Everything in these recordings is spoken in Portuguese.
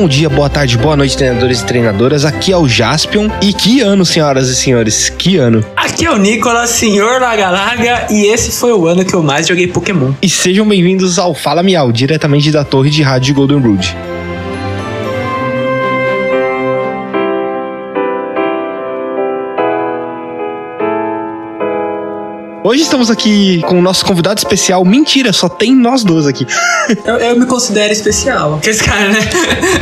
Bom dia, boa tarde, boa noite, treinadores e treinadoras. Aqui é o Jaspion. E que ano, senhoras e senhores? Que ano? Aqui é o Nicolas, senhor Laga Laga, e esse foi o ano que eu mais joguei Pokémon. E sejam bem-vindos ao Fala Miau, diretamente da torre de rádio de Golden Road. Hoje estamos aqui com o nosso convidado especial. Mentira, só tem nós dois aqui. Eu, eu me considero especial. Que esse cara, né?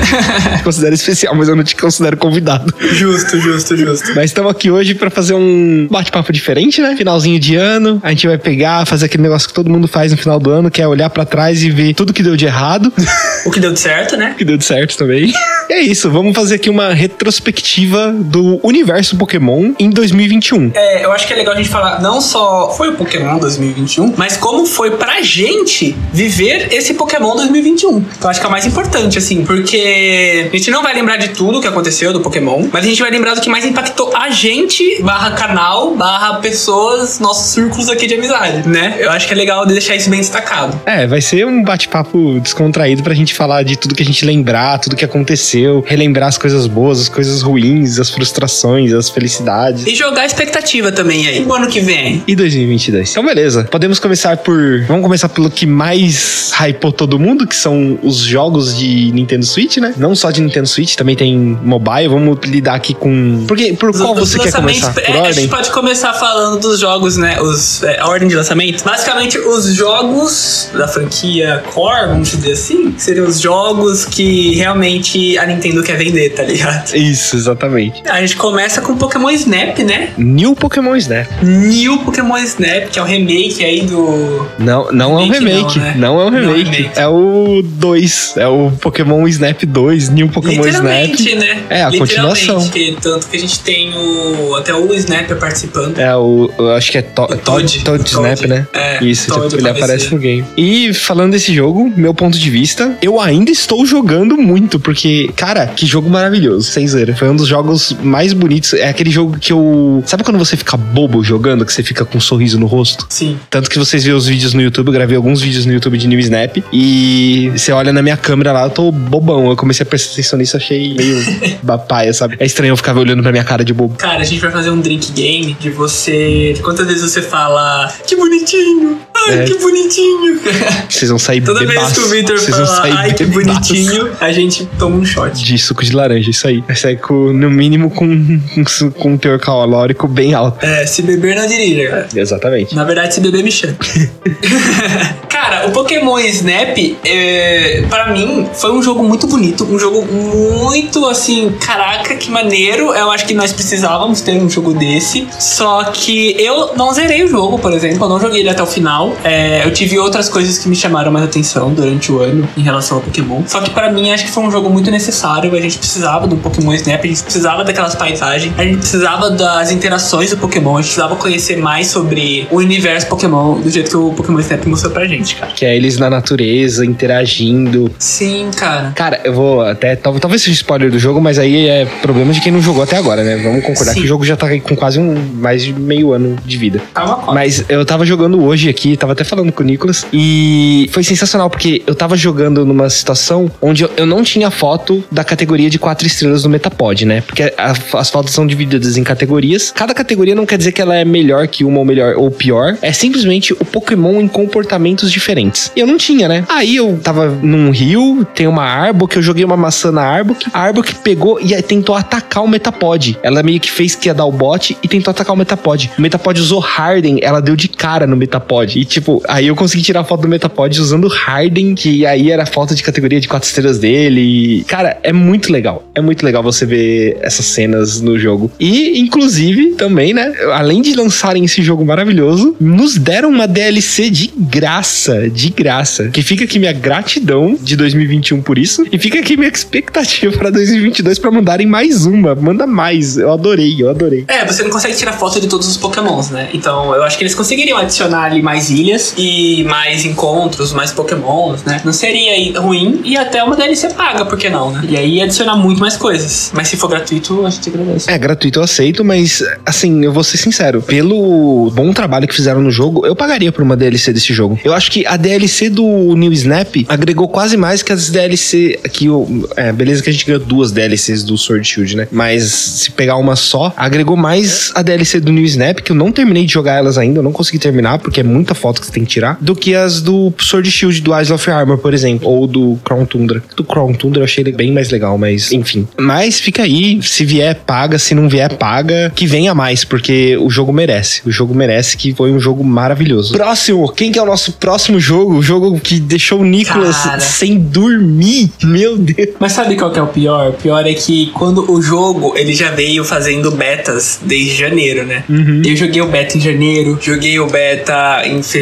considero especial, mas eu não te considero convidado. Justo, justo, justo. Mas estamos aqui hoje para fazer um bate-papo diferente, né? Finalzinho de ano, a gente vai pegar, fazer aquele negócio que todo mundo faz no final do ano, que é olhar para trás e ver tudo que deu de errado. O que deu de certo, né? O que deu de certo também. E é isso, vamos fazer aqui uma retrospectiva do universo Pokémon em 2021. É, eu acho que é legal a gente falar não só foi o Pokémon 2021, mas como foi pra gente viver esse Pokémon 2021. Então acho que é o mais importante, assim, porque a gente não vai lembrar de tudo que aconteceu do Pokémon, mas a gente vai lembrar do que mais impactou a gente, barra canal, barra pessoas, nossos círculos aqui de amizade, né? Eu acho que é legal deixar isso bem destacado. É, vai ser um bate-papo descontraído pra gente falar de tudo que a gente lembrar, tudo que aconteceu, relembrar as coisas boas, as coisas ruins, as frustrações, as felicidades. E jogar a expectativa também aí. O ano que vem. E 2022. Então, beleza. Podemos começar por. Vamos começar pelo que mais hypou todo mundo, que são os jogos de Nintendo Switch, né? Não só de Nintendo Switch, também tem mobile. Vamos lidar aqui com. Porque, por qual os você quer começar? Por é, A ordem? gente pode começar falando dos jogos, né? Os, é, a ordem de lançamento. Basicamente, os jogos da franquia Core, vamos dizer assim, seriam os jogos que realmente a Nintendo quer vender, tá ligado? Isso, exatamente. A gente começa com Pokémon Snap, né? New Pokémon Snap. New Pokémon Snap, que é o remake aí do. Não, não é um remake. Remake não, né? Não é um Não remake. Remake. É o 2. É o Pokémon Snap 2, New Pokémon Literalmente, Snap. né? É, a Literalmente, continuação. Tanto que a gente tem o. Até o Snap participando. É o. Eu acho que é to, Todd. Toad Snap, né? É, Isso, Toad ele aparecer. aparece no game. E falando desse jogo, meu ponto de vista, eu ainda estou jogando muito, porque, cara, que jogo maravilhoso, sem zero. Foi um dos jogos mais bonitos. É aquele jogo que eu. Sabe quando você fica bobo jogando, que você fica com um sorriso no rosto? Sim. Tanto que vocês viram os vídeos no YouTube, eu gravei alguns vídeos no YouTube de New Snap. E você olha na minha câmera lá, eu tô bobão. Eu comecei a prestar atenção nisso, achei meio bapaia, sabe? É estranho eu ficar olhando pra minha cara de bobo. Cara, a gente vai fazer um drink game de você. Quantas vezes você fala que bonitinho! Ai, É. que bonitinho! Vocês vão sair Toda vez bebaços. que o Victor Vocês fala ai, que bebaços. bonitinho, a gente toma um shot. De suco de laranja, isso aí. Vai sair com, no mínimo com, com, com um teor calórico bem alto. É, se beber não dirija, cara. Exatamente. Na verdade, se beber me chama. Cara, o Pokémon Snap, é, para mim, foi um jogo muito bonito. Um jogo muito assim, caraca, que maneiro. Eu acho que nós precisávamos ter um jogo desse. Só que eu não zerei o jogo, por exemplo. Eu não joguei ele até o final. É, eu tive outras coisas que me chamaram mais atenção durante o ano em relação ao Pokémon. Só que para mim, acho que foi um jogo muito necessário. A gente precisava do Pokémon Snap, a gente precisava daquelas paisagens, a gente precisava das interações do Pokémon, a gente precisava conhecer mais sobre o universo Pokémon do jeito que o Pokémon Snap mostrou pra gente, cara. Que é eles na natureza, interagindo. Sim, cara. Cara, eu vou até. tal- Talvez seja spoiler do jogo, mas aí é problema de quem não jogou até agora, né? Vamos concordar Sim. que o jogo já tá com quase um mais de meio ano de vida. Calma, calma. Mas eu tava jogando hoje aqui, tava até falando com o Nicolas, e foi sensacional, porque eu tava jogando numa situação onde eu, eu não tinha foto da categoria de quatro estrelas do Metapod, né? Porque a- as fotos são divididas em categorias. Cada categoria não quer dizer que ela é melhor que uma ou melhor ou pior. É simplesmente o Pokémon em comportamentos diferentes. E eu não tinha, né? Aí eu tava num rio, tem uma Arbok, eu joguei uma maçã na Arbok. A Arbok pegou e tentou atacar o Metapod. Ela meio que fez que ia dar o bote e tentou atacar o Metapod. O Metapod usou Harden, ela deu de cara no Metapod. E tipo, aí eu consegui tirar a foto do Metapod usando Harden, que aí era foto de categoria de quatro estrelas dele. E, cara, é muito legal. É muito legal você ver essas cenas no jogo. E, inclusive, também, né? Além de lançarem esse jogo maravilhoso, nos deram uma DLC de graça. De graça. Que fica aqui minha gratidão de 2021 por isso. E fica aqui minha expectativa pra 2022 pra mandarem mais uma. Manda mais. Eu adorei, eu adorei. É, você não consegue tirar foto de todos os pokémons, né? Então eu acho que eles conseguiriam adicionar ali mais ilhas e mais encontros, mais pokémons, né? Não seria ruim e até uma DLC paga, por que não, né? E aí adicionar muito mais coisas. Mas se for gratuito, a gente agradece. É, gratuito eu aceito, mas assim, eu vou ser sincero. Pelo bom trabalho que fizeram no jogo, eu pagaria por uma DLC desse jogo. Eu acho que a DLC do New Snap agregou quase mais que as DLC o é, beleza que a gente ganhou duas DLCs do Sword Shield, né? Mas se pegar uma só, agregou mais a DLC do New Snap que eu não terminei de jogar elas ainda, eu não consegui terminar porque é muita foto que você tem que tirar, do que as do Sword Shield do Isle of Armor, por exemplo, ou do Crown Tundra. Do Crown Tundra eu achei ele bem mais legal, mas enfim. Mas fica aí, se vier paga, se não vier paga, que venha mais, porque o jogo merece. O jogo merece que foi um jogo maravilhoso. Próximo, quem que é o nosso próximo jogo? O jogo que deixou o Nicolas Cara. sem dormir. Meu Deus. Mas sabe qual que é o pior? O pior é que quando o jogo ele já veio fazendo betas desde janeiro, né? Eu joguei o beta em janeiro, joguei o beta em fevereiro,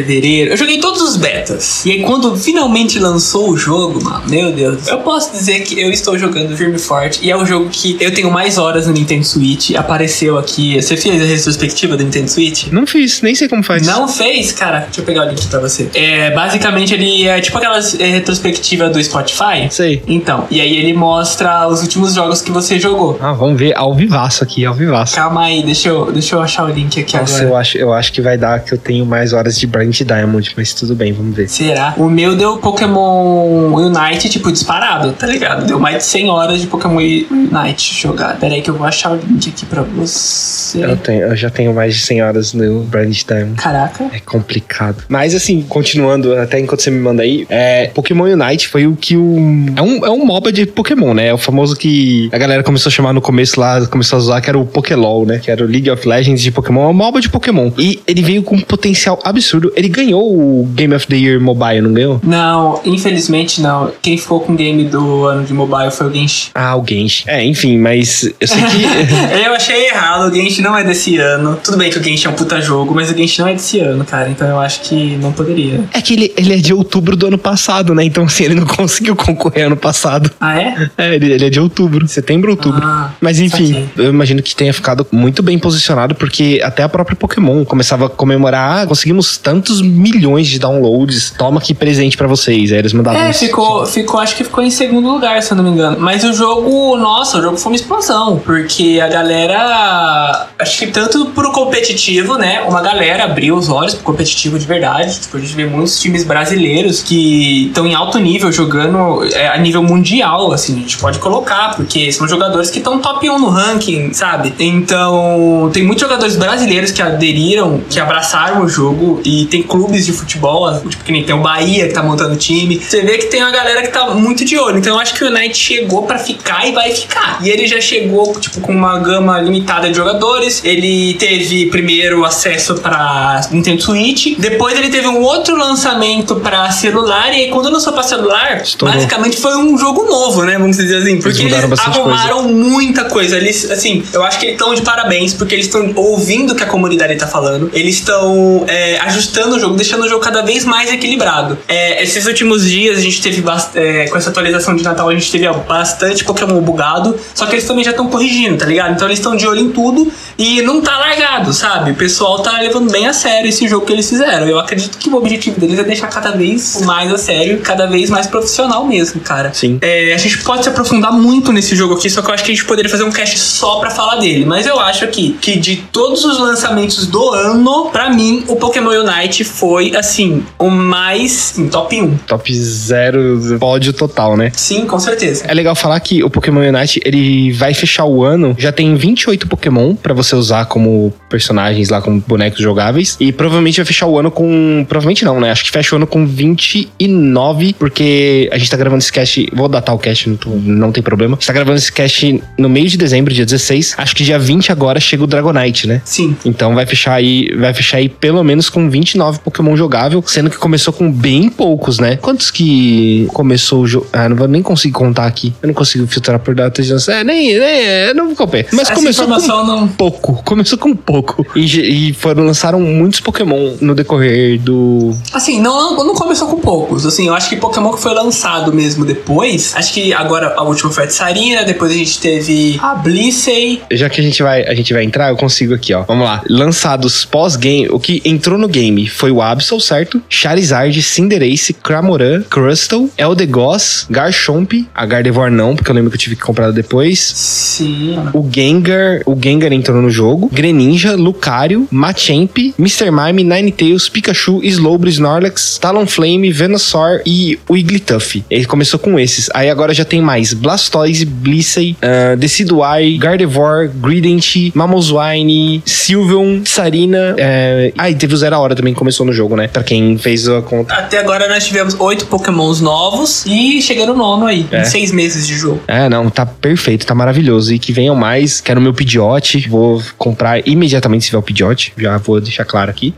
eu joguei todos os betas. E aí quando finalmente lançou o jogo, mano, meu Deus, eu posso dizer que eu estou jogando firme forte e é o jogo que eu tenho mais horas no Nintendo Switch. Apareceu aqui. Você fez a retrospectiva do Nintendo Switch? Não fiz, nem sei como faz. Não fez? Cara, deixa eu pegar o link pra você. É, basicamente ele é tipo aquela é, retrospectiva do Spotify. Sei. Então, e aí ele mostra os últimos jogos que você jogou. Ah, vamos ver ao vivaço aqui, ao vivaço. Calma aí, deixa eu, deixa eu achar o link aqui Nossa, agora. eu acho, eu acho que vai dar que eu tenho mais horas de Brilliant Diamond, mas tudo bem, vamos ver. Será? O meu deu Pokémon Unite, tipo, disparado, tá ligado? Deu mais de 100 horas de Pokémon Unite jogar. Pera aí que eu vou achar o link aqui pra você. Eu, tenho, eu já tenho mais de 100 horas no Brilliant Diamond. Caraca. É complicado. Mas assim, continuando, até enquanto você me manda aí, é, Pokémon Unite foi o que o. É um, é um MOBA de Pokémon, né? É o famoso que a galera começou a chamar no começo lá, começou a usar, que era o Pokélol, né? Que era o League of Legends de Pokémon. É um MOBA de Pokémon. E ele veio com um potencial absurdo. Ele ganhou o Game of the Year Mobile, não ganhou? Não, infelizmente não. Quem ficou com o game do ano de mobile foi o Genshin. Ah, o Genshin. É, enfim, mas eu sei que. eu achei errado, o Genshin não é desse ano. Tudo bem que o Genshin é um puta jogo, mas o Genshin não é desse ano, cara. Então eu acho que não poderia. É que ele, ele é de outubro do ano passado, né? Então, assim, ele não conseguiu concorrer ano passado. Ah, é? É, ele, ele é de outubro, setembro, outubro. Ah, Mas enfim, eu imagino que tenha ficado muito bem posicionado, porque até a própria Pokémon começava a comemorar, ah, conseguimos tantos milhões de downloads, toma aqui presente pra vocês. Aí eles mandavam É, isso. ficou, ficou, acho que ficou em segundo lugar, se eu não me engano. Mas o jogo, nossa, o jogo foi uma explosão. Porque a galera. Acho que tanto pro competitivo, né? Uma galera abriu os olhos pro competitivo de verdade. Tipo, a gente vê muitos times brasileiros que estão em alto nível jogando é, a nível mundial, assim, a gente pode colocar, porque são jogadores que estão top 1 no ranking, sabe? Então, tem muitos jogadores brasileiros que aderiram, que abraçaram o jogo e tem clubes de futebol, tipo que nem tem o Bahia que tá montando time. Você vê que tem uma galera que tá muito de olho. Então, eu acho que o Knight chegou pra ficar e vai ficar. E ele já chegou, tipo, com uma gama limitada de jogadores. Ele teve primeiro acesso pra Nintendo Switch, depois ele teve um outro lançamento pra celular e aí quando lançou pra celular, Estourou. basicamente foi um jogo novo, né? Vamos dizer assim, porque eles bastante arrumaram muita coisa. Eles, assim, eu acho que eles estão de parabéns, porque eles estão ouvindo o que a comunidade tá falando. Eles estão é, ajustando o jogo, deixando o jogo cada vez mais equilibrado. É, esses últimos dias a gente teve é, com essa atualização de Natal, a gente teve bastante Pokémon bugado. Só que eles também já estão corrigindo, tá ligado? Então eles estão de olho em tudo e não tá largado, sabe? O pessoal tá levando bem a sério esse jogo que eles fizeram. Eu acredito que o objetivo deles é deixar cada vez mais a sério, cada vez mais profissional mesmo, cara. Sim. É, a gente pode se aprofundar muito nesse jogo aqui, só que eu acho que a gente poderia fazer um cast só pra falar dele. Mas eu acho aqui que de todos os lançamentos do ano, pra mim, o Pokémon Unite foi, assim, o mais em top 1. Top zero pódio total, né? Sim, com certeza. É legal falar que o Pokémon Unite, ele vai fechar o ano, já tem 28 Pokémon pra você usar como personagens lá, como bonecos jogáveis, e provavelmente vai fechar o ano com, provavelmente não, né? Acho que fecha o ano com 29, porque a gente tá gravando esse cast, vou datar o cast, não, não tem problema. A gente tá gravando esse cast no meio de dezembro, dia 16, acho que dia 20 agora chega o Dragonite, né? Sim. Então vai fechar aí, vai fechar aí pelo menos com 29 Pokémon jogável, sendo que começou com bem poucos, né? Quantos que começou o jogo? Ah, não vou nem conseguir contar aqui. Eu não consigo filtrar por data de lançamento. É, nem, nem, é, não vou copiar. Mas Essa começou com não- pouco. Começou com pouco. E, e foram, lançaram muitos Pokémon no decorrer do. Assim, não, não começou com poucos. Assim, eu acho que Pokémon que foi lançado mesmo depois. Acho que agora a última foi a de Sarina, depois a gente teve a Blissey. Já que a gente vai, a gente vai entrar, eu consigo aqui, ó. Vamos lá. Lançados pós-game, o que entrou no game foi o Absol, certo? Charizard, Cinderace, Cramoran, Crustle, Eldegoss, Garchomp, a Gardevoir não, porque eu lembro que eu tive que comprar depois. Sim. O Gengar, o Gengar entrou no jogo. Greninja, Lucario, Machamp, Mr. Mime, Ninetales, Pikachu, Slowbro, Snorlax, Talonflame, Venusaur e Wigglytuff. Ele começou com esses. Aí agora já tem mais Blastoise, Blissey, uh, Decidueye, Gardevoir, Grident, Mamoswine, Sylveon, Sarina. É... Ah, e teve o Zero Hora também começou no jogo, né? Pra quem fez a conta. Até agora nós tivemos oito pokémons novos e chegando no nono aí, é. em seis meses de jogo. É, não, tá perfeito, tá maravilhoso. E que venham mais. Quero meu Pidgeot, vou comprar imediatamente se tiver o Pidgeot. Já vou deixar claro aqui.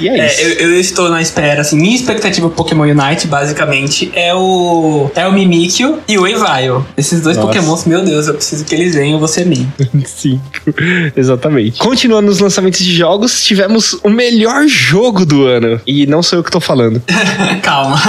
E é, é isso. Eu, eu, estou na espera, assim, minha expectativa Pokémon Unite, basicamente, é o, é o Mimikyu e o Evile. Esses dois Nossa. Pokémons, meu Deus, eu preciso que eles venham, você mim. Sim, exatamente. Continuando nos lançamentos de jogos, tivemos o melhor jogo do ano. E não sou eu que tô falando. Calma.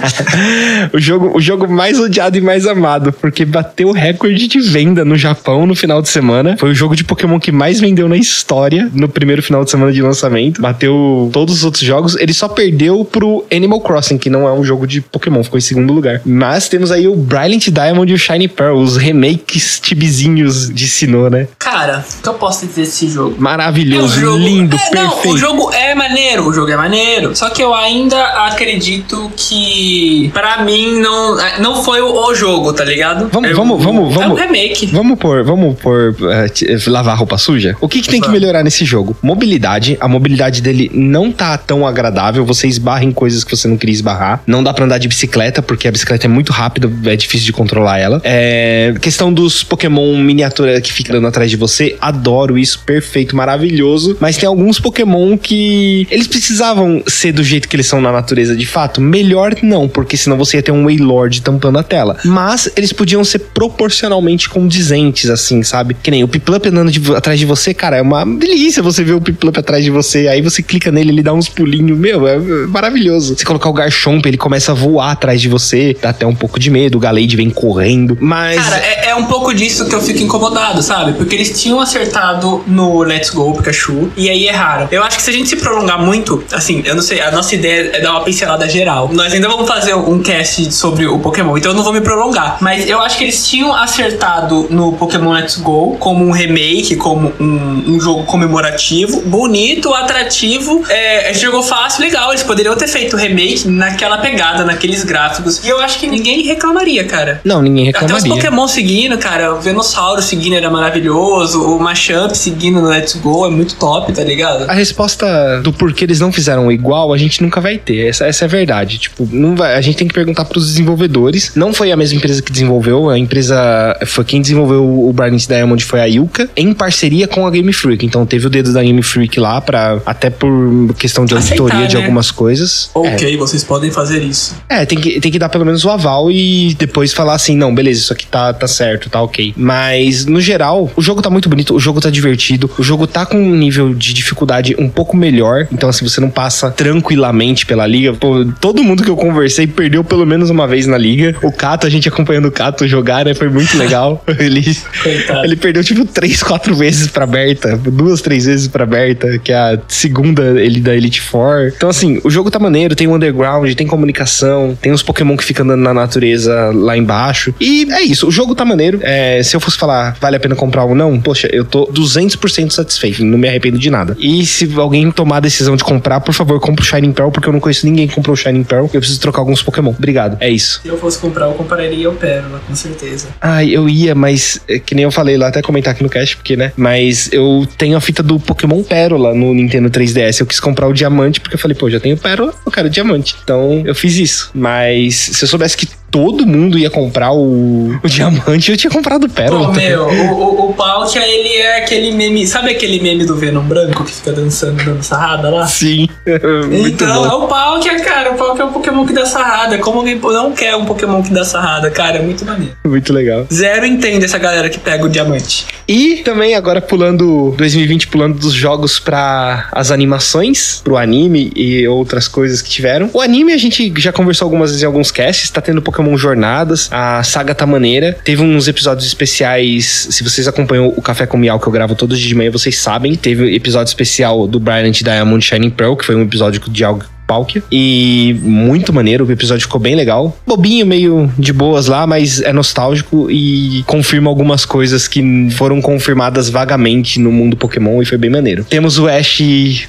o, jogo, o jogo mais odiado e mais amado, porque bateu o recorde de venda no Japão no final de semana. Foi o jogo de Pokémon que mais vendeu na história no primeiro final de semana de lançamento. Bateu todos os outros jogos. Ele só perdeu pro Animal Crossing, que não é um jogo de Pokémon, ficou em segundo lugar. Mas temos aí o Brilliant Diamond e o Shiny Pearl, os remakes tibizinhos de Sinnoh, né? Cara, o que eu posso dizer desse jogo? Maravilhoso, é jogo... lindo, é, perfeito. Não, o jogo é maneiro, o jogo é maneiro. Só que eu ainda acredito que para mim não, não foi o, o, jogo, tá ligado? Vamos, é vamos, vamos, vamos. É um remake. Vamos por, vamos por uh, lavar roupa suja. O que, que tem que melhorar nesse jogo? Mobilidade. A mobilidade dele não tá tão agradável. Você esbarra em coisas que você não queria esbarrar. Não dá pra andar de bicicleta, porque a bicicleta é muito rápida, é difícil de controlar ela. É, questão dos Pokémon miniatura que ficam atrás de você. Adoro isso, perfeito, maravilhoso. Mas tem alguns Pokémon que eles precisavam ser do jeito que eles são na natureza de fato. Melhor não, porque senão você ia ter um Waylord tampando a tela. Mas eles podiam ser proporcionalmente condizentes, assim, sabe? Que nem o Piplup andando de, atrás de você, cara, é uma delícia você ver o Piplup atrás de você. Aí você clica nele, ele dá uns pulinhos, meu, é maravilhoso. Você colocar o Garchomp, ele começa a voar atrás de você, dá até um pouco de medo, o Galade vem correndo, mas... Cara, é, é um pouco disso que eu fico incomodado, sabe? Porque eles tinham acertado no Let's Go Pikachu e aí erraram. Eu acho que se a gente se prolongar muito, assim, eu não sei, a nossa ideia é dar uma pincelada geral. Nós ainda vamos fazer um cast sobre o Pokémon, então eu não vou me prolongar. Mas eu acho que eles tinham acertado no Pokémon Let's Go como um remake, como um, um jogo comemorativo, bonito, atrativo. É, jogou fácil, legal. Eles poderiam ter feito o remake naquela pegada, naqueles gráficos. E eu acho que ninguém reclamaria, cara. Não, ninguém reclamaria. Até os Pokémon seguindo, cara. O Venossauro seguindo era maravilhoso. O Machamp seguindo no Let's Go é muito top, tá ligado? A resposta do porquê eles não fizeram igual, a gente nunca vai ter. Essa, essa é a verdade. Tipo, não vai, a gente tem que perguntar pros desenvolvedores. Não foi a mesma empresa que desenvolveu. A empresa foi quem desenvolveu o Brilliant Diamond foi a Ilka, em parceria com a Game Freak. Então teve o dedo da Game Freak lá para até por questão de Aceitar, auditoria né? de algumas coisas. Ok, é. vocês podem fazer isso. É, tem que, tem que dar pelo menos o aval e depois falar assim, não, beleza, isso aqui tá, tá certo, tá ok. Mas, no geral, o jogo tá muito bonito, o jogo tá divertido, o jogo tá com um nível de dificuldade um pouco melhor. Então, assim, você não passa tranquilamente pela liga. Pô, todo mundo que eu conversei perdeu pelo menos uma vez na liga. O Cato, a gente acompanhando o Cato jogar, né? Foi muito legal. ele, ele perdeu, tipo, três, quatro vezes pra Berta. Duas, três vezes pra Berta, que é a segunda ele da Elite Four. Então, assim, o jogo tá maneiro, tem o underground, tem comunicação, tem os Pokémon que ficam andando na natureza lá embaixo. E é isso, o jogo tá maneiro. É, se eu fosse falar, vale a pena comprar ou não, poxa, eu tô 200% satisfeito, não me arrependo de nada. E se alguém tomar a decisão de comprar, por favor, compre o Shining Pearl, porque eu não conheço ninguém que comprou o Shining Pearl. Eu preciso trocar alguns Pokémon. Obrigado, é isso. Se eu fosse comprar, eu compraria o Pérola, com certeza. Ah, eu ia, mas é, que nem eu falei lá, até comentar aqui no cast, porque, né? Mas eu tenho a fita do Pokémon Pérola no Nintendo 3DS. Eu quis comprar o diamante, porque eu falei, pô, já tenho Pérola, eu quero diamante. Então eu fiz isso. Mas se eu soubesse que todo mundo ia comprar o, o diamante, eu tinha comprado pérola. Pô, meu, o, o, o Palkia, ele é aquele meme. Sabe aquele meme do Venom branco que fica dançando, dando sarrada lá? Sim. então, bom. é o Palkia, cara. O Palkia é um Pokémon que dá sarrada. Como alguém não quer um Pokémon que dá sarrada, cara? É muito maneiro. Muito legal. Zero entende essa galera que pega o diamante. E também agora pulando 2020, pulando dos jogos para as animações, pro anime e outras coisas que tiveram. O anime a gente já conversou algumas vezes em alguns casts, tá tendo Pokémon Jornadas, a saga tá maneira. Teve uns episódios especiais, se vocês acompanham o Café com Miau que eu gravo todos os dias de manhã, vocês sabem. Teve episódio especial do Brilliant Diamond Shining Pearl, que foi um episódio de algo Palkia. E muito maneiro, o episódio ficou bem legal. Bobinho, meio de boas lá, mas é nostálgico e confirma algumas coisas que foram confirmadas vagamente no mundo Pokémon e foi bem maneiro. Temos o Ash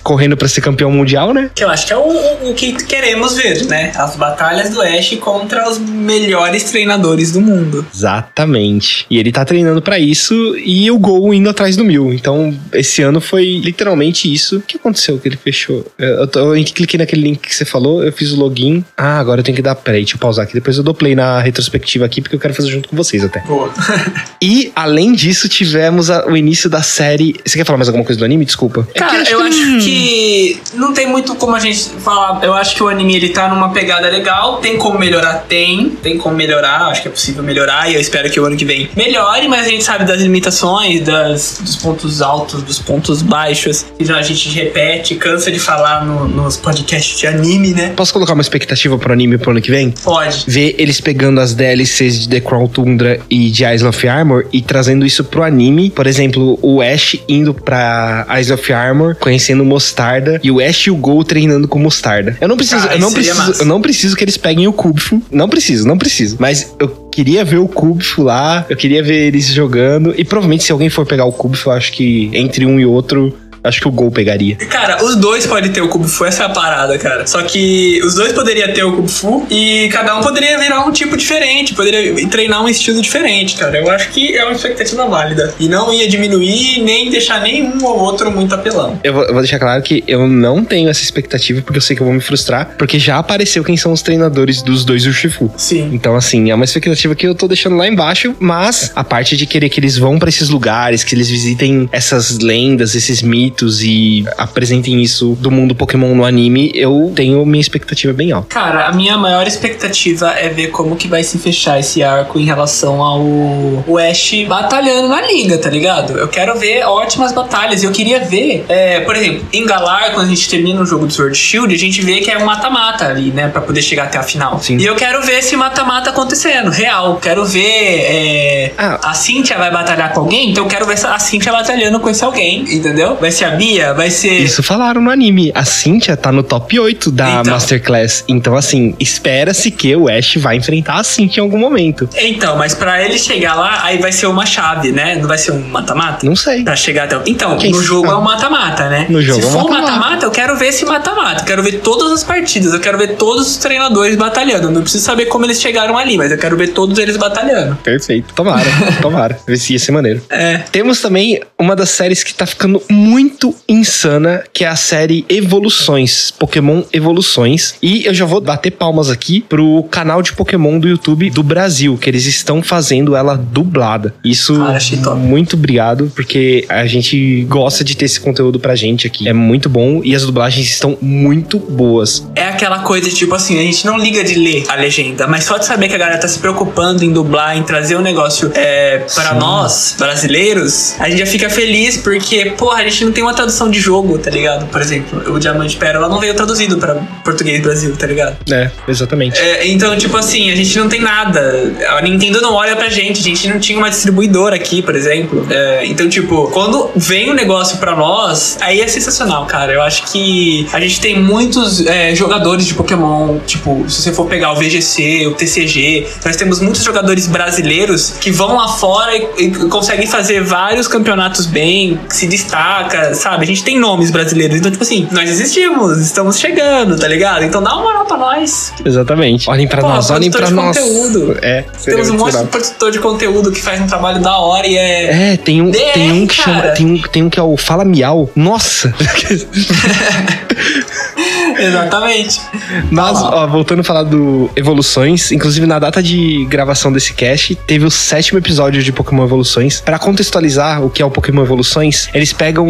correndo para ser campeão mundial, né? Que eu acho que é o, o, o que queremos ver, né? As batalhas do Ash contra os melhores treinadores do mundo. Exatamente. E ele tá treinando para isso e o Gol indo atrás do Mil. Então, esse ano foi literalmente isso. Que aconteceu que ele fechou? Eu, tô, eu cliquei naquele link que você falou, eu fiz o login. Ah, agora eu tenho que dar. Peraí, deixa eu pausar aqui. Depois eu dou play na retrospectiva aqui, porque eu quero fazer junto com vocês até. Boa. e, além disso, tivemos a, o início da série. Você quer falar mais alguma coisa do anime? Desculpa. Cara, é eu que... acho que não tem muito como a gente falar. Eu acho que o anime ele tá numa pegada legal. Tem como melhorar? Tem. Tem como melhorar. Acho que é possível melhorar. E eu espero que o ano que vem melhore, mas a gente sabe das limitações, das, dos pontos altos, dos pontos baixos. Que a gente repete, cansa de falar no, nos podcasts de anime, né? Posso colocar uma expectativa pro anime pro ano que vem? Pode. Ver eles pegando as DLCs de The Crown Tundra e de Isle of Armor e trazendo isso pro anime. Por exemplo, o Ash indo pra Isle of Armor, conhecendo Mostarda, e o Ash e o Gol treinando com Mostarda. Eu não preciso, eu não preciso, eu não preciso que eles peguem o Kubfu. Não preciso, não preciso. Mas eu queria ver o Kubfu lá, eu queria ver eles jogando. E provavelmente, se alguém for pegar o Kubfu, eu acho que entre um e outro, Acho que o gol pegaria. Cara, os dois podem ter o Cubo Fu, essa é a parada, cara. Só que os dois poderiam ter o Cubo Fu e cada um poderia virar um tipo diferente, poderia treinar um estilo diferente, cara. Eu acho que é uma expectativa válida. E não ia diminuir nem deixar nenhum ou outro muito apelão. Eu vou, eu vou deixar claro que eu não tenho essa expectativa porque eu sei que eu vou me frustrar, porque já apareceu quem são os treinadores dos dois Urshifu. Sim. Então, assim, é uma expectativa que eu tô deixando lá embaixo, mas a parte de querer que eles vão para esses lugares, que eles visitem essas lendas, esses mitos e apresentem isso do mundo Pokémon no anime, eu tenho minha expectativa bem alta. Cara, a minha maior expectativa é ver como que vai se fechar esse arco em relação ao o Ash batalhando na liga, tá ligado? Eu quero ver ótimas batalhas. Eu queria ver, é, por exemplo, em Galar, quando a gente termina o jogo do Sword Shield, a gente vê que é um mata-mata ali, né? Pra poder chegar até a final. Sim. E eu quero ver esse mata-mata acontecendo, real. Quero ver é, ah. a Cynthia vai batalhar com alguém, então eu quero ver a Cynthia batalhando com esse alguém, entendeu? Vai ser a Bia, vai ser. Isso falaram no anime. A Cynthia tá no top 8 da então. Masterclass. Então, assim, espera-se que o Ash vai enfrentar a Cynthia em algum momento. Então, mas para ele chegar lá, aí vai ser uma chave, né? Não vai ser um mata-mata? Não sei. Pra chegar até. Então, Quem no jogo é um mata-mata, né? No jogo Se é for um mata-mata, eu quero ver esse mata-mata. Eu quero ver todas as partidas. Eu quero ver todos os treinadores batalhando. Eu não preciso saber como eles chegaram ali, mas eu quero ver todos eles batalhando. Perfeito. Tomara, tomara. Ia ser maneiro. É. Temos também uma das séries que tá ficando muito insana, que é a série Evoluções, Pokémon Evoluções. E eu já vou bater palmas aqui pro canal de Pokémon do YouTube do Brasil, que eles estão fazendo ela dublada. Isso, Cara, muito obrigado, porque a gente gosta de ter esse conteúdo pra gente aqui. É muito bom e as dublagens estão muito boas. É aquela coisa, tipo assim, a gente não liga de ler a legenda, mas só de saber que a galera tá se preocupando em dublar, em trazer o um negócio é, para nós, brasileiros, a gente já fica feliz porque, porra, a gente não tem uma tradução de jogo, tá ligado? Por exemplo, o Diamante Pérola não veio traduzido para português Brasil, tá ligado? É, exatamente. É, então, tipo assim, a gente não tem nada. A Nintendo não olha pra gente, a gente não tinha uma distribuidora aqui, por exemplo. É, então, tipo, quando vem o um negócio pra nós, aí é sensacional, cara. Eu acho que a gente tem muitos é, jogadores de Pokémon, tipo, se você for pegar o VGC, o TCG, nós temos muitos jogadores brasileiros que vão lá fora e, e conseguem fazer vários campeonatos bem, se destaca, sabe? A gente tem nomes brasileiros. Então, tipo assim, nós existimos, estamos chegando, tá ligado? Então dá uma moral pra nós. Exatamente. Olhem pra Pô, nós, olhem pra nós. Conteúdo. É, Temos um monte de produtor de conteúdo que faz um trabalho da hora e é. É, tem um, DR, tem um que cara. chama. Tem um, tem um que é o Fala Miau. Nossa! Exatamente. Mas, ó, voltando a falar do Evoluções, inclusive na data de gravação desse cast, teve o sétimo episódio de Pokémon Evoluções. Para contextualizar o que é o Pokémon Evoluções, eles pegam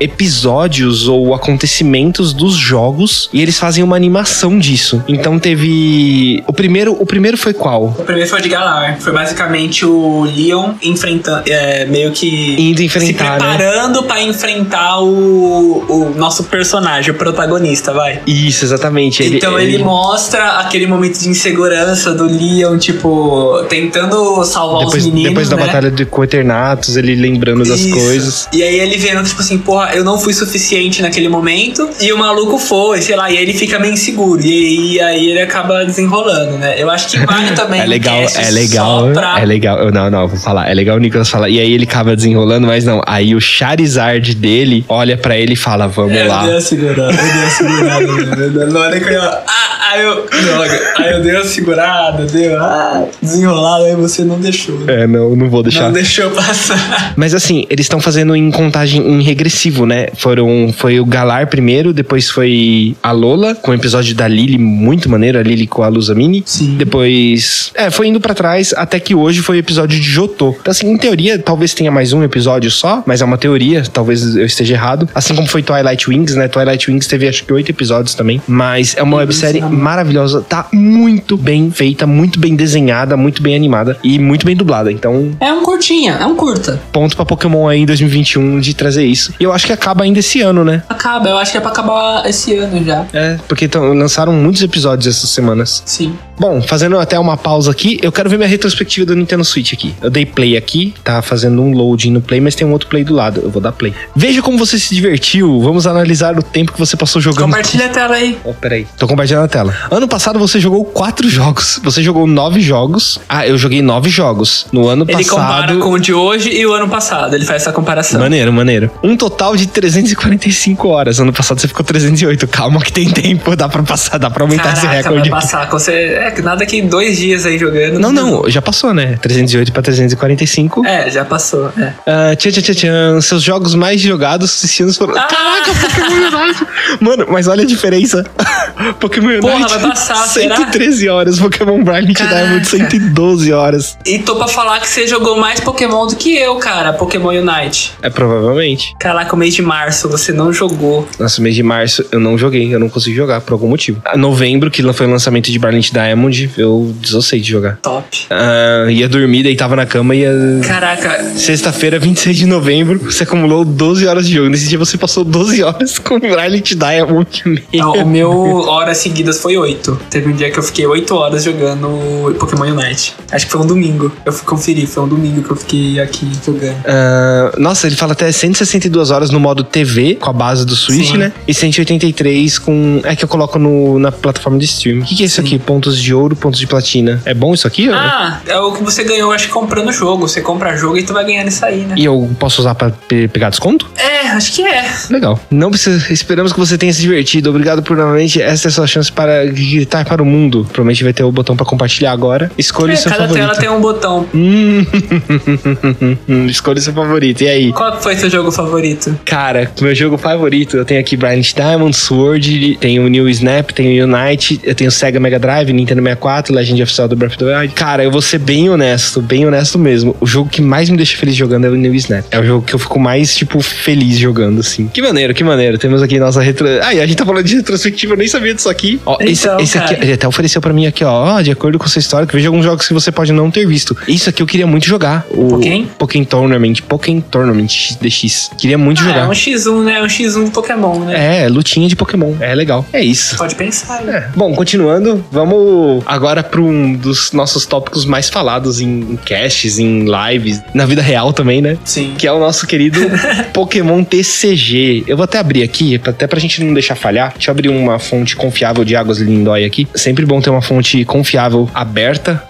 episódios ou acontecimentos dos jogos e eles fazem uma animação disso. Então teve. O primeiro, o primeiro foi qual? O primeiro foi de Galar. Foi basicamente o Leon enfrentando. É, meio que. Indo enfrentar. Se né? preparando né? para enfrentar o, o nosso personagem, o protagonista, vai. Isso, exatamente. então ele, mostra aquele momento de insegurança do Leon, tipo, tentando salvar depois, os meninos. Depois da né? batalha de, com Eternatus, ele lembrando das Isso. coisas. E aí ele vendo, tipo assim, porra, eu não fui suficiente naquele momento. E o maluco foi, sei lá, e aí ele fica meio inseguro. E, aí- aí ele acaba desenrolando, né? Eu acho que vale também É legal, é legal, pra... é legal. Eu- Não, não, vou falar. É legal o Nicolas falar. E aí ele acaba desenrolando, mas não. Aí o Charizard dele olha pra ele e fala: Vamos É, lá. Eu dei a segurada, eu dei a segurada. Né? Na hora que eu. Ah, aí eu. Droga. Aí eu dei a segurada, deu. Ah, desenrolado, aí você não deixou. É, não, não vou deixar. Não deixou passar. Mas assim, eles estão fazendo em contagem em regressivo, né? Foram, foi o Galar primeiro, depois foi a Lola, com o episódio da Lily, muito maneiro, a Lily com a Luzamini. Sim. Depois, é, foi indo pra trás, até que hoje foi o episódio de Jotô. Então assim, em teoria, talvez tenha mais um episódio só, mas é uma teoria, talvez eu esteja errado. Assim como foi Twilight Wings, né? Twilight Wings teve acho que oito episódios também, mas é uma websérie maravilhosa, tá muito bem feita, muito bem desenhada, muito bem animada e muito bem dublada. Então, É um curtinha, é um curta. ponto pra Pokémon aí em 2021 de trazer isso. E eu acho que acaba ainda esse ano, né? Acaba, eu acho que é pra acabar esse ano já. É, porque tão- lançaram muitos episódios essas semanas. Sim. Bom, fazendo até uma pausa aqui, eu quero ver minha retrospectiva do Nintendo Switch aqui. Eu dei play aqui, tá fazendo um loading no play, mas tem um outro play do lado. Eu vou dar play. Veja como você se divertiu. Vamos analisar o tempo que você passou jogando. Compartilha a tela aí. Oh, peraí. Tô compartilhando a tela. Ano passado você jogou quatro jogos. Você jogou nove jogos. Ah, eu joguei nove jogos. No ano Ele compara passado. com o de hoje e o ano passado. Ele faz essa comparação. Maneiro, maneiro. Um total de 345 horas. Ano passado você ficou 308. Calma que tem tempo. Dá pra passar, dá pra aumentar esse Caraca, recorde. vai passar. com Você... É que nada que dois dias aí jogando. Não, não, já passou, né? 308 pra 345. É, já passou. É. Ah, tchan, tchan, tchan, tchan. Seus jogos mais jogados esse ano foram. Ah! Caraca, Pokémon Unite! Mano, mas olha diferença. Pokémon Porra, Unite. vai passar, será? 113 horas. Pokémon Brilliant Caraca. Diamond, 112 horas. E tô pra falar que você jogou mais Pokémon do que eu, cara. Pokémon Unite. É provavelmente. Caraca, o mês de março você não jogou. Nossa, mês de março eu não joguei, eu não consegui jogar por algum motivo. Ah, Novembro, que foi o lançamento de Brilliant Diamond, eu desossei de jogar. Top. Ah, ia dormir, deitava na cama e ia. Caraca, Sexta-feira, 26 de novembro, você acumulou 12 horas de jogo. Nesse dia você passou 12 horas com Brilliant Diamond. não, o meu horas seguidas foi 8. Teve um dia que eu fiquei 8 horas jogando Pokémon Unite. Acho que foi um domingo. Eu fui conferir, foi um domingo que eu fiquei aqui jogando. Ah, nossa, ele fala até 162 horas no modo TV, com a base do Switch, Sim. né? E 183 com. É que eu coloco no, na plataforma de stream. O que, que é isso Sim. aqui? Pontos de ouro, pontos de platina. É bom isso aqui? Ah, é o que você ganhou, acho que comprando o jogo. Você compra jogo e tu vai ganhando isso aí, né? E eu posso usar pra pe- pegar desconto? É, acho que é. Legal. Não precisa. Esperamos que você tenha se divertido. Obrigado por novamente. Essa é a sua chance para gritar para o mundo. Provavelmente vai ter o botão para compartilhar agora. Escolha É, o seu cada favorito. tela tem um botão. Hum, Escolha o seu favorito. E aí? Qual foi seu jogo favorito? Cara, meu jogo favorito, eu tenho aqui Brilliant Diamond, Sword, tenho o New Snap, tenho o Unite, eu tenho Sega Mega Drive, Nintendo 64, Legend of Zelda Breath of the Wild. Cara, eu vou ser bem honesto, bem honesto mesmo. O jogo que mais me deixa feliz jogando é o New Snap. É o jogo que eu fico mais, tipo, feliz jogando, assim. Que maneiro, que maneiro. Temos aqui nossa retro... Ai, a gente tá falando de retrospectiva, eu nem sabia disso aqui. Ó, esse, Então, esse aqui, ele até ofereceu pra mim aqui, ó, ó, de acordo com sua história, que veja alguns jogos que você pode não ter visto. Isso aqui eu queria muito jogar. O Pokémon? Pokémon Tournament, Pokémon Tournament DX. Queria muito Ah, jogar. é um X1, né? É um X1 de Pokémon, né? É, lutinha de Pokémon. É legal. É isso. Pode pensar. né? É. Bom, continuando, vamos agora para um dos nossos tópicos mais falados em, em casts, em lives, na vida real também, né? Sim. Que é o nosso querido Pokémon TCG. Eu vou até abrir aqui, até pra gente não deixar falhar. Deixa eu abrir uma fonte confiável de águas Lindói aqui. Sempre bom ter uma fonte confiável aberta.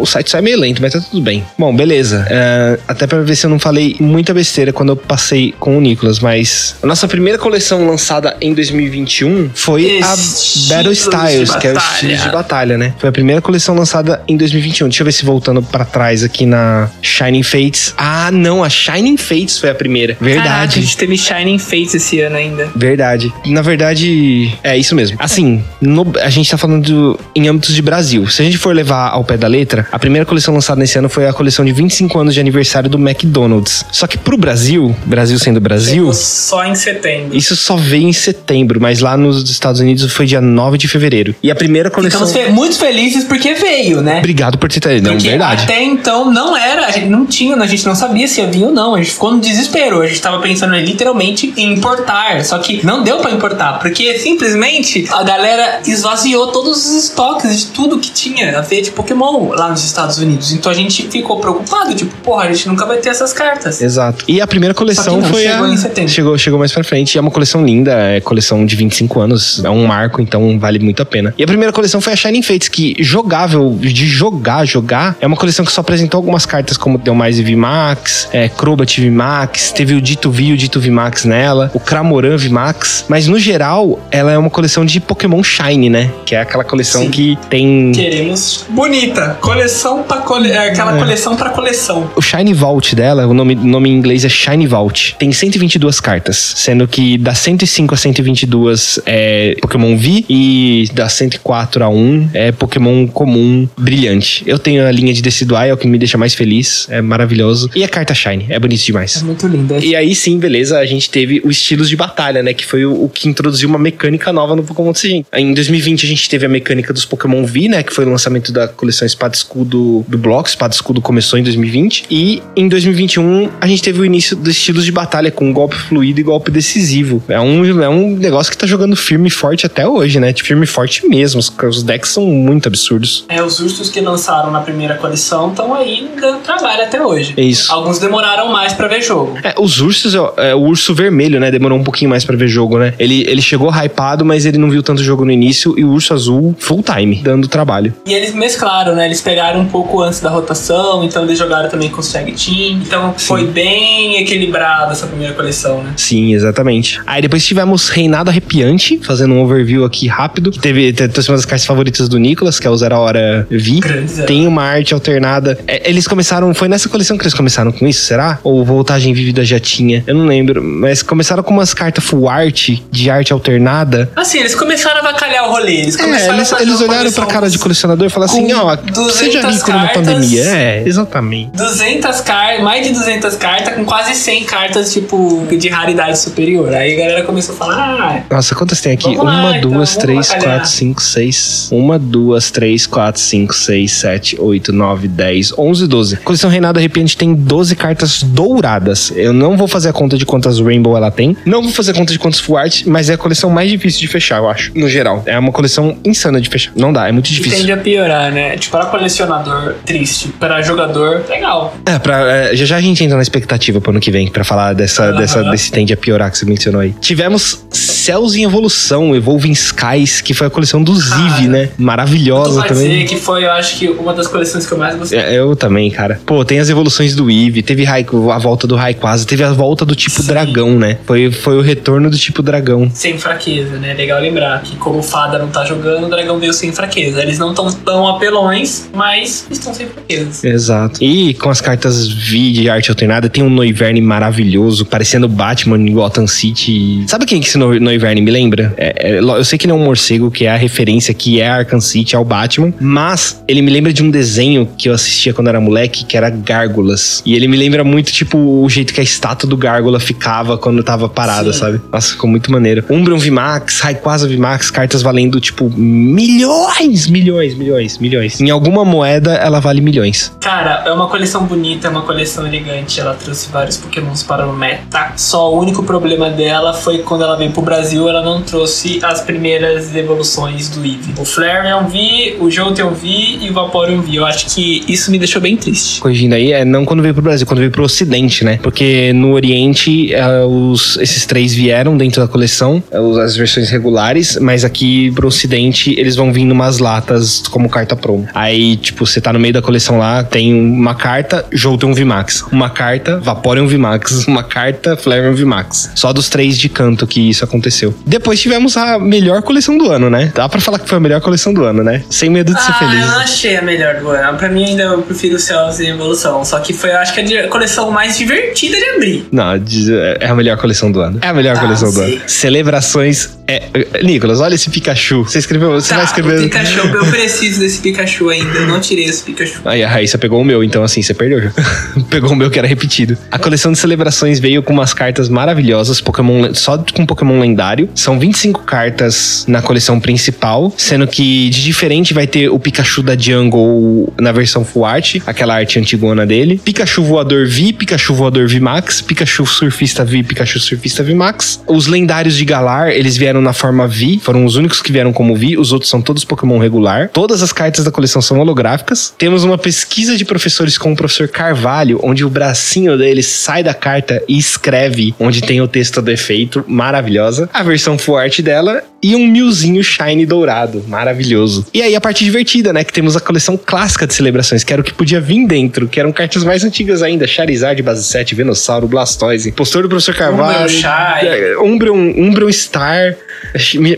O site sai meio lento, mas tá tudo bem. Bom, beleza. É, até pra ver se eu não falei muita besteira quando eu passei com o Nicolas, mas a nossa primeira coleção lançada em 2021 foi a Estilos Battle de Styles, que é o estilo de batalha, né? Foi a primeira coleção lançada em 2021. Deixa eu ver se voltando pra trás aqui na Shining Fates. Ah, não, a Shining Fates foi a primeira. Caraca, a Verdade. gente teve Shining Fates esse ano ainda. Verdade. Na verdade, é isso mesmo. Assim, no- a gente tá falando do- em âmbitos de Brasil. Se a gente for levar ao pé da letra, a primeira coleção lançada nesse ano foi a coleção de 25 anos de aniversário do McDonald's. Só que pro Brasil, Brasil sendo Brasil, Só em setembro. isso só veio em setembro, mas lá nos Estados Unidos foi dia 9 de fevereiro. E a primeira coleção. Estamos fe- muito felizes porque veio, né? Obrigado por ter trazido. Porque verdade. até então não era, a gente não tinha, a gente não sabia se ia vir ou não. A gente ficou no desespero. A gente tava pensando literalmente em importar. Só que não deu pra importar, porque simplesmente a galera esvaziou todos os estoques de tudo que tinha a ver de Pokémon lá nos Estados Unidos. Então a gente ficou preocupado, tipo, porra, a gente nunca vai ter essas cartas. Exato. E a primeira coleção foi chegou a... em setembro. Chegou, chegou mais pra frente. E é uma coleção linda, é coleção de 25 anos. É um marco, então vale muito a pena. E a primeira coleção foi a Shining Fates, que jogável, de jogar, jogar, é uma coleção que só apresentou algumas cartas como Deu Mais e VMAX, é, Crobat VMAX, teve o Dito V e o Dito VMAX nela, o Cramoran VMAX. Mas no geral, ela é uma coleção de Pokémon Shine, né? Que é aquela coleção Sim. que tem. Queremos bonita. Coleção pra cole... é aquela É. coleção pra coleção. O Shine Vault dela, o nome, o nome em inglês é Shine Vault. Tem 122 cartas, sendo que das 105 a 122 é Pokémon V e das 104 a 1 é Pokémon comum brilhante. Eu tenho a linha de Decidueye, é o que me deixa mais feliz, é maravilhoso. E a carta Shine, é bonito É demais. muito linda. E aí sim, beleza, a gente teve os estilos de batalha, né? Que foi o, o que introduziu uma mecânica nova no Pokémon TCG. Em 2020 a gente teve a mecânica dos Pokémon V, né? Que foi o lançamento da coleção Espada Escudo do bloco. Espada Escudo começou em 2020. E em 2021 a gente teve o início dos estilos de batalha com golpe fluido e golpe decisivo. É um, é um negócio que tá jogando firme e forte até hoje, né? De firme e forte mesmo. Os, os decks são muito absurdos. É, os ursos que lançaram na primeira coleção estão aí dando trabalho até hoje. É isso. Alguns demoraram mais pra ver jogo. É, os ursos, é, o urso vermelho, né? Demorou um pouquinho mais pra ver jogo, né? Ele, ele chegou hypado, mas ele não viu tanto jogo no início. E o urso azul, full time, dando trabalho. E eles mesclaram, né? Eles pegaram um pouco antes da rotação, então eles jogaram também com os Tag Team. Então foi bem equilibrado essa primeira coleção, né? Sim, exatamente. Aí depois tivemos Reinado Arrepiante, fazendo um overview aqui rápido. Que teve, te- trouxe uma das cartas favoritas do Nicolas, que é o Zero Hora V. Grande Zero. Tem uma arte alternada. É, eles começaram, foi nessa coleção que eles começaram com isso, será? Ou Voltagem Vívida já tinha? Eu não lembro. Mas começaram com umas cartas full art, de arte alternada. Assim, eles começaram a vacalhar o rolê. Eles É, eles, eles uma olharam pra cara de colecionador e falaram assim: ó, seja 200 rico numa cartas. pandemia. É, exatamente. 200 cartas, mais de 200 cartas, com quase 100 cartas, tipo, de raridade superior. Aí a galera começou a falar, ah, Nossa, quantas tem aqui? Vamos lá, Uma, então, duas, vamos três, bacalhar. quatro, cinco, seis. Uma, duas, três, quatro, cinco, seis, sete, oito, nove, dez, onze, doze. Coleção Reinado Arrepiante tem 12 cartas douradas. Eu não vou fazer a conta de quantas Rainbow ela tem. Não vou fazer a conta de quantas Full Art, mas é coleção mais difícil de fechar, eu acho. No geral. É uma coleção insana de fechar. Não dá, é muito e difícil. tende a piorar, né? Tipo, para colecionador, triste. Para jogador, legal. É, pra, é, já já a gente entra na expectativa pro ano que vem, pra falar dessa, Aham. dessa, desse tende a piorar que você mencionou aí. Tivemos Céus em Evolução, Evolving Skies, que foi a coleção do Ziv, Cara, né? Maravilhosa também. dizer que foi, eu acho que, uma das coleções que eu mais gostei. É, Eu também, cara. Pô, tem as evoluções do Eve, teve a volta do Rayquaza, teve a volta do tipo Sim. dragão, né? Foi, foi o retorno do tipo dragão. Sem fraqueza, né? Legal lembrar que como o Fada não tá jogando, o dragão veio sem fraqueza. Eles não estão tão apelões, mas estão sem fraquezas. Exato. E com as cartas V de arte alternada, tem um Noiverne maravilhoso, parecendo Batman em Gotham City. Sabe quem que esse No- Noiverne me lembra? É- é- eu sei que ele é um morcego, que é a referência que é Arkham City, ao Batman, mas ele me lembra de um desenho que eu assistia quando era moleque, que era Gárgulas. E ele me lembra muito, tipo, o jeito que a estátua do Gárgula ficava quando tava parada, Sim. sabe? Nossa, ficou muito maneiro. Umbreon VMAX, Rayquaza VMAX, cartas valendo, tipo, milhões, milhões, milhões, milhões. Em alguma moeda, ela vale milhões. Cara, é uma coleção bonita, é uma coleção elegante. Ela trouxe vários pokémons para o meta. Só o único problema dela foi quando ela veio pro Brasil, ela não trouxe as primeiras evoluções do Eevee. O Flareon V, o Jolteon V e o Vaporeon V. Eu acho que isso me deixou bem triste. Corrigindo aí, é não quando veio pro Brasil, quando veio pro Ocidente, né? Porque no Oriente, é, os, esses três vieram dentro da coleção, é, as versões regulares, mas aqui pro Ocidente, eles vão vir numas latas como carta promo. Aí, tipo, você tá no meio da coleção lá, tem uma carta, Jolteon VMAX. Uma carta, Vaporeon VMAX. Uma carta, Flareon VMAX. Só dos três de canto que isso aconteceu. Depois tivemos a melhor coleção do ano, né? Dá pra falar que foi a melhor coleção do ano, né? Sem medo de ser ah, feliz. eu não achei a melhor do ano. Pra mim, ainda eu prefiro Cells em Evolução. Só que foi, eu acho que a di- coleção mais divertida de abrir. Não, diz- é a melhor coleção do ano. É a melhor Ah, coleção do ano. Celebrações É, é, Nicolas, olha esse Pikachu. Você escreveu, você Tá, vai escrever. Pikachu, eu preciso desse Pikachu ainda. Eu não tirei esse Pikachu. Aí a Raíssa pegou o meu, então assim, você perdeu pegou o meu que era repetido. A coleção de celebrações veio com umas cartas maravilhosas, Pokémon só com Pokémon lendário. São 25 cartas na coleção principal, sendo que de diferente vai ter o Pikachu da Jungle na versão Full Art, aquela arte antigona dele. Pikachu voador V, Pikachu voador V Max, Pikachu surfista V, Pikachu surfista V Max. Os lendários de Galar, eles vieram na forma V, foram os únicos que vieram como V, os outros são todos Pokémon regular. Todas as cartas da coleção são holográficas. Temos uma pesquisa de professores com o professor Carvalho, onde o bracinho dele sai da carta e escreve onde tem o texto do efeito, maravilhosa. A versão full art dela e um milzinho shiny dourado, maravilhoso. E aí a parte divertida, né, que temos a coleção clássica de celebrações, que era o que podia vir dentro, que eram cartas mais antigas ainda, Charizard base 7, Venossauro, Blastoise, postor do professor Carvalho, Umbreon é, Umbreon, Umbreon Star,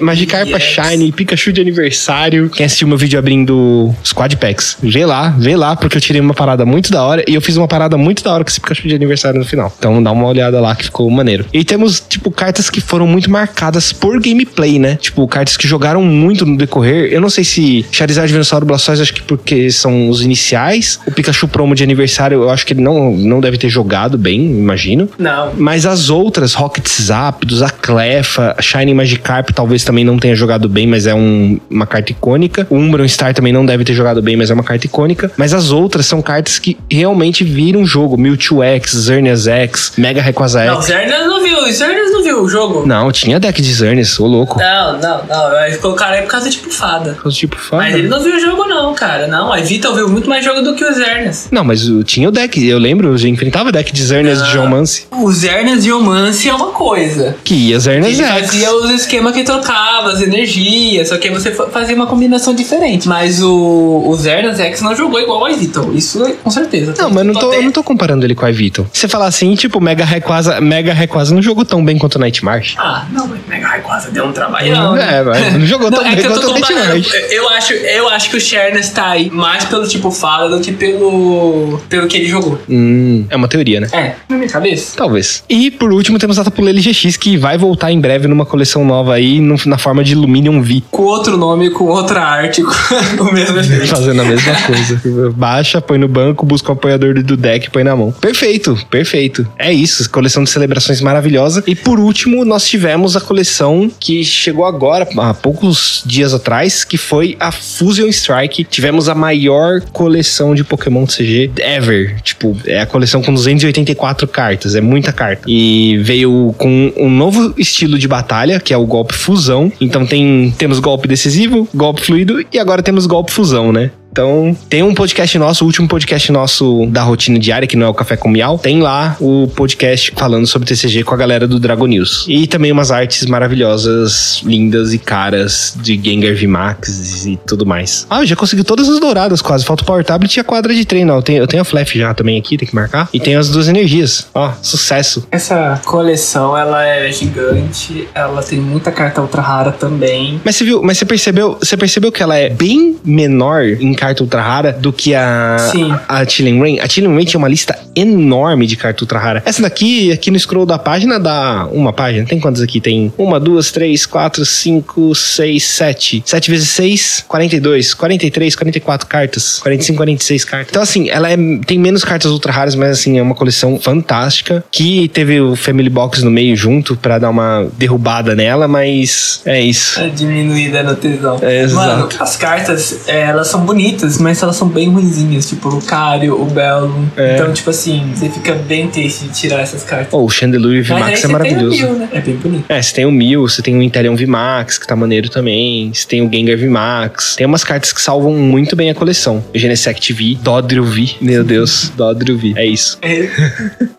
Magikarpa Yes. Shine, Pikachu de aniversário. Quem assistiu meu vídeo abrindo Squad Packs, vê lá, vê lá, porque eu tirei uma parada muito da hora e eu fiz uma parada muito da hora com esse Pikachu de aniversário no final. Então dá uma olhada lá que ficou maneiro. E temos, tipo, cartas que foram muito marcadas por gameplay, né? Tipo, cartas que jogaram muito no decorrer. Eu não sei se Charizard, Venossauro, Blastoise, acho que porque são os iniciais. O Pikachu promo de aniversário, eu acho que ele não, não deve ter jogado bem, imagino. Não. Mas as outras, Rocket Zapdos, a Clefa, Shiny Magikarp, talvez também não tenha jogado bem, mas é um- uma carta icônica. O Umbreon Star também não deve ter jogado bem, mas é uma carta icônica. Mas as outras são cartas que realmente viram jogo. Mewtwo X, Xerneas X, Mega Rayquaza Não, X. Zernas não viu. O Zernas não viu o jogo. Não, tinha deck de Xerneas, ô louco. Não, não, não. Eles colocaram aí por causa de tipo fada. Tipo, Mas foda. ele não viu o jogo, não, cara. Não, a Vital viu muito mais jogo do que o Zernas. Não, mas o- tinha o deck, eu lembro, eu já enfrentava deck de Xerneas de Ah. Geomance. O Zernas de Omance é uma coisa. Que ia Xerneas Ele X. fazia os esquemas que trocava, as energias, só que aí você fa- fazia uma combinação diferente. Mas o, o Zernas X não jogou igual ao Vital. Isso é com certeza. Não, mas não tô, eu não tô comparando ele com a Vital. Você falar assim, tipo, Mega Rayquaza, Mega Rayquaza não jogou tão bem quanto o Nightmarch. Ah, não, mas Mega Rayquaza deu um trabalhão. Né? É, mas não jogou tão Não, é bem que eu tô comparando. Eu acho, eu acho que o Shernas tá aí mais pelo tipo fala do que pelo, pelo que ele jogou. Hum, é uma teoria, né? É, na minha cabeça. Talvez. E por último temos a Tapu Lele GX que vai voltar em breve numa coleção nova aí no- na forma de Luminium V. Com outro nome, com outra arte, com o mesmo efeito. Fazendo a mesma coisa. Baixa, põe no banco, busca o apoiador do deck e põe na mão. Perfeito, perfeito. É isso, coleção de celebrações maravilhosa. E por último, nós tivemos a coleção que chegou agora, há poucos dias atrás, que foi a Fusion Strike. Tivemos a maior coleção de Pokémon CG ever. Tipo, é a coleção com 284 cartas, é muita carta. E veio com um novo estilo de batalha, que é o golpe fusão. Então tem temos golpe decisivo, golpe fluido e agora temos golpe fusão, né? Então, tem um podcast nosso, o último podcast nosso da rotina diária, que não é o Café com Miau. Tem lá o podcast falando sobre TCG com a galera do Dragon News. E também umas artes maravilhosas, lindas e caras de Gengar VMAX e tudo mais. Ah, eu já consegui todas as douradas quase. Falta o Power Tablet e a quadra de treino. Eu tenho, eu tenho a Flash já também aqui, tem que marcar. E tem as duas energias. Ó, sucesso. Essa coleção, ela é gigante, ela tem muita carta ultra rara também. Mas você viu, mas você percebeu, você percebeu que ela é bem menor em carta ultra rara do que a Sim. a Chilling Rain? A Chilling Rain tinha uma lista enorme de carta ultra rara. Essa daqui, aqui no scroll da página, dá uma página. Tem quantas aqui? Tem uma, duas, três, quatro, cinco, seis, sete. Sete vezes seis, 42, 43, 44 cartas. 45, 46 cartas. Então, assim, ela é, tem menos cartas ultra raras, mas assim, é uma coleção fantástica. Que teve o Family Box no meio junto pra dar uma derrubada nela, mas é isso. É diminuída no tesão. É, exato. Mano, as cartas, é, elas são bonitas, mas elas são bem ruinzinhas. Tipo, o Lucario, o Bellum. É. Então, tipo assim, você fica bem triste de tirar essas cartas. Oh, o aí VMAX é maravilhoso. Tem o Mil, né? É bem bonito. É, você tem o Mil, você tem o Inteleon VMAX, que tá maneiro também. Você tem o Gengar VMAX. Tem umas cartas que salvam muito bem a coleção. Genesect V, Dodrio V. Meu Deus, Dodrio V. É isso. É.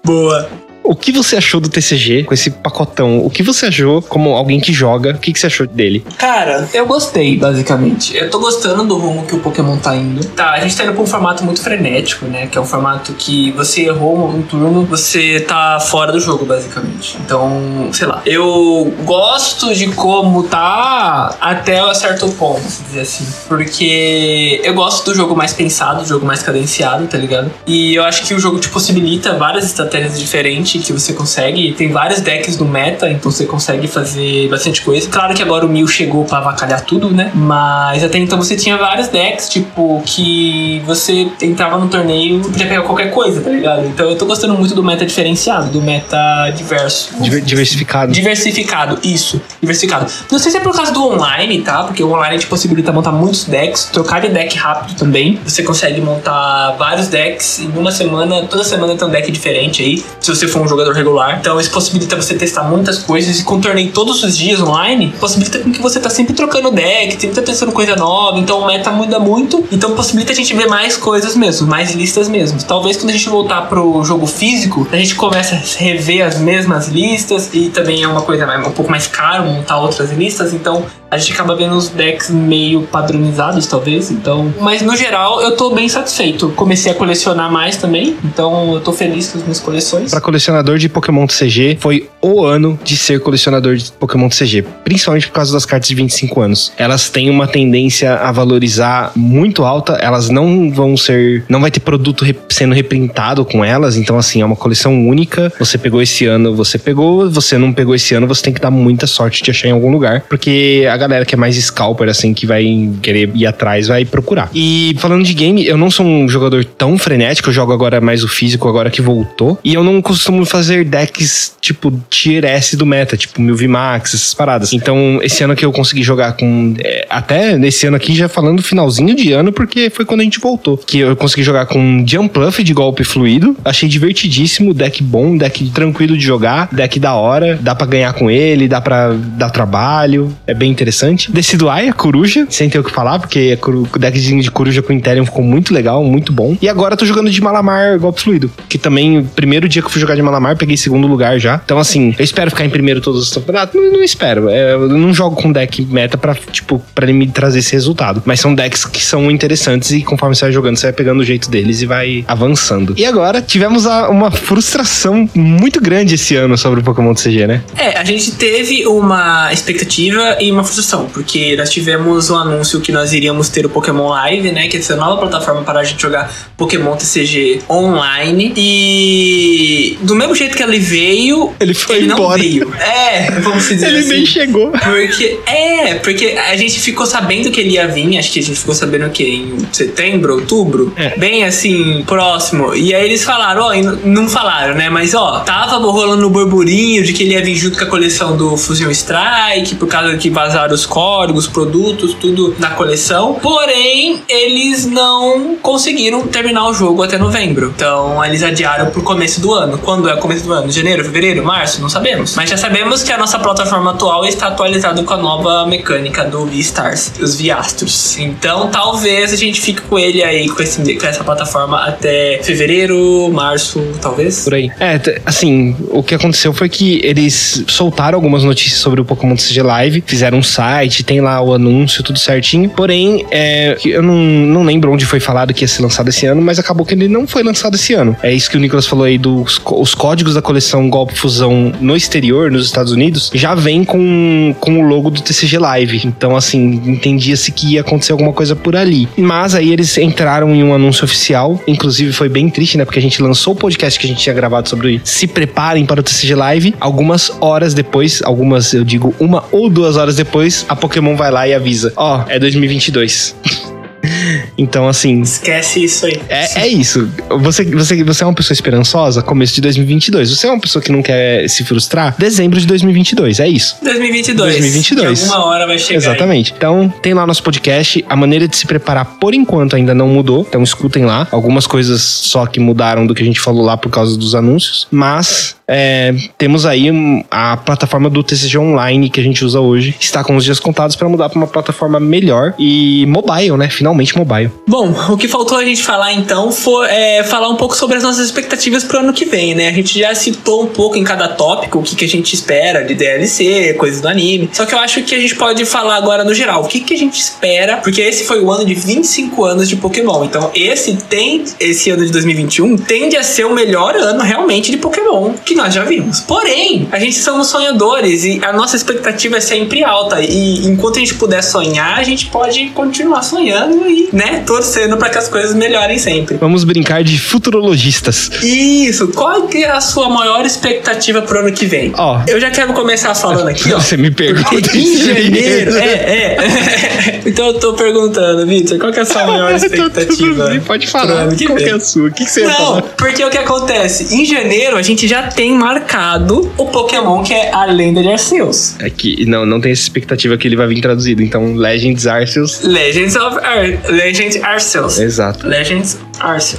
Boa. O que você achou do TCG com esse pacotão? O que você achou como alguém que joga? O que, que você achou dele? Cara, eu gostei, basicamente. Eu tô gostando do rumo que o Pokémon tá indo. Tá, a gente tá indo pra um formato muito frenético, né? Que é um formato que você errou um turno, você tá fora do jogo, basicamente. Então, sei lá. Eu gosto de como tá até um certo ponto, se dizer assim. Porque eu gosto do jogo mais pensado, do jogo mais cadenciado, tá ligado? E eu acho que o jogo te possibilita várias estratégias diferentes. Que você consegue. Tem vários decks no meta, então você consegue fazer bastante coisa. Claro que agora o Mil chegou pra avacalhar tudo, né? Mas até então você tinha vários decks, tipo, que você entrava no torneio e podia pegar qualquer coisa, tá ligado? Então eu tô gostando muito do meta diferenciado, do meta diverso. Diver- diversificado. Diversificado, isso, diversificado. Não sei se é por causa do online, tá? Porque o online te possibilita montar muitos decks, trocar de deck rápido também. Você consegue montar vários decks em uma semana, toda semana tem um deck diferente aí, se você for um jogador regular. Então isso possibilita você testar muitas coisas. E com torneio todos os dias online, possibilita com que você tá sempre trocando deck, sempre tá testando coisa nova, então o meta muda muito, então possibilita a gente ver mais coisas mesmo, mais listas mesmo. Talvez quando a gente voltar pro jogo físico, a gente comece a rever as mesmas listas. E também é uma coisa um pouco mais caro montar outras listas, então a gente acaba vendo os decks meio padronizados, talvez. Então, mas no geral eu tô bem satisfeito. Comecei a colecionar mais também, então eu tô feliz com as minhas coleções. Pra colecionador de Pokémon TCG, foi o ano de ser colecionador de Pokémon TCG. Principalmente por causa das cartas de 25 anos. Elas têm uma tendência a valorizar muito alta. Elas não vão ser. Não vai ter produto rep- sendo reprintado com elas. Então, assim, é uma coleção única. Você pegou esse ano, você pegou. Você não pegou esse ano, você tem que dar muita sorte de achar em algum lugar. Porque a galera que é mais scalper, assim, que vai querer ir atrás, vai procurar. E falando de game, eu não sou um jogador tão frenético. Eu jogo agora mais o físico, agora que voltou. E eu não costumo fazer decks tipo tier S do meta, tipo Mil Max, essas paradas. Então, esse ano que eu consegui jogar com. é, até nesse ano aqui, já falando finalzinho de ano, porque foi quando a gente voltou. Que eu consegui jogar com Jumpluff de golpe fluido. Achei divertidíssimo, deck bom, deck tranquilo de jogar, deck da hora. Dá pra ganhar com ele, dá pra dar trabalho. É bem interessante. Decidueye, a coruja, sem ter o que falar, porque coru- o deckzinho de coruja com Interium ficou muito legal, muito bom. E agora eu tô jogando de Malamar golpe fluido. Que também, o primeiro dia que eu fui jogar de Malamar, peguei segundo lugar já. Então, assim, eu espero ficar em primeiro todos os campeonatos. Não, não espero. É, eu não jogo com deck meta pra, tipo, pra ele me trazer esse resultado. Mas são decks que são interessantes e conforme você vai jogando, você vai pegando o jeito deles e vai avançando. E agora, tivemos a- uma frustração muito grande esse ano sobre o Pokémon TCG, né? É, a gente teve uma expectativa e uma frustração, porque nós tivemos um anúncio que nós iríamos ter o Pokémon Live, né? Que é essa nova plataforma para a gente jogar Pokémon TCG online. E do mesmo jeito que ele veio, Ele foi ele não embora. veio. É, vamos dizer Ele assim. nem chegou. Porque, é, porque a gente ficou sabendo que ele ia vir, acho que a gente ficou sabendo o quê? Em setembro, outubro? É. Bem assim, próximo. E aí eles falaram, ó, e não falaram, né? Mas ó, tava rolando o burburinho de que ele ia vir junto com a coleção do Fusion Strike, por causa que vazaram os códigos, produtos, tudo na coleção. Porém, eles não conseguiram terminar o jogo até novembro. Então, eles adiaram pro começo do ano. Quando é o começo do ano? Janeiro, fevereiro, março? Não sabemos. Mas já sabemos que a nossa plataforma atual está atualizada com a nova mecânica do V-Stars, os V-Astros. Então, talvez a gente fique com ele aí, com, esse, com essa plataforma até fevereiro, março, talvez. Por aí. É, assim, o que aconteceu foi que eles soltaram algumas notícias sobre o Pokémon TCG Live, fizeram um site, tem lá o anúncio, tudo certinho. Porém, é, eu não, não lembro onde foi falado que ia ser lançado esse ano, mas acabou que ele não foi lançado esse ano. É isso que o Nicolas falou aí dos os códigos da coleção Golpe Fusão no exterior, nos Estados Unidos, já vem com, com o logo do TCG Live. Então, assim, entendia-se que ia acontecer alguma coisa por ali. Mas aí eles entraram em um anúncio oficial, inclusive foi bem triste, né? Porque a gente lançou o podcast que a gente tinha gravado sobre se preparem para o TCG Live. Algumas horas depois, algumas, eu digo, uma ou duas horas depois, a Pokémon vai lá e avisa: Ó, é 2022. então, assim, Esquece isso aí. é, é isso. Você, você, você é uma pessoa esperançosa? Começo de 2022. Você é uma pessoa que não quer se frustrar? Dezembro de 2022. É isso. 2022. 2022. Que alguma hora vai chegar. aí. Exatamente. Então, tem lá nosso podcast. A maneira de se preparar, por enquanto, ainda não mudou. Então, escutem lá. Algumas coisas só que mudaram do que a gente falou lá por causa dos anúncios. Mas, é, temos aí a plataforma do TCG Online que a gente usa hoje. Está com os dias contados para mudar para uma plataforma melhor e mobile, né? Finalmente mobile. Bom, o que faltou a gente falar então foi é, falar um pouco sobre as nossas expectativas pro ano que vem, né? A gente já citou um pouco em cada tópico o que, que a gente espera de DLC, coisas do anime. Só que eu acho que a gente pode falar agora no geral. O que, que a gente espera? Porque esse foi o ano de 25 anos de Pokémon. Então, esse tem, esse ano de 2021, tende a ser o melhor ano realmente de Pokémon que nós nós já vimos. Porém, a gente somos sonhadores e a nossa expectativa é sempre alta. E enquanto a gente puder sonhar, a gente pode continuar sonhando e, né, torcendo para que as coisas melhorem sempre. Vamos brincar de futurologistas. Isso. Qual é a sua maior expectativa pro ano que vem? Ó. Eu já quero começar falando aqui, ó. Você me pergunta em janeiro, é, é. então eu tô perguntando, Vitor, qual é a sua maior expectativa? Pode falar. Qual é a sua? O que, que você Não, porque o que acontece? Em janeiro a gente já tem marcado o Pokémon que é a lenda de Arceus. É que não, não tem essa expectativa que ele vai vir traduzido. Então, Legends Arceus. Legends of Ar Legends Arceus. Exato. Legends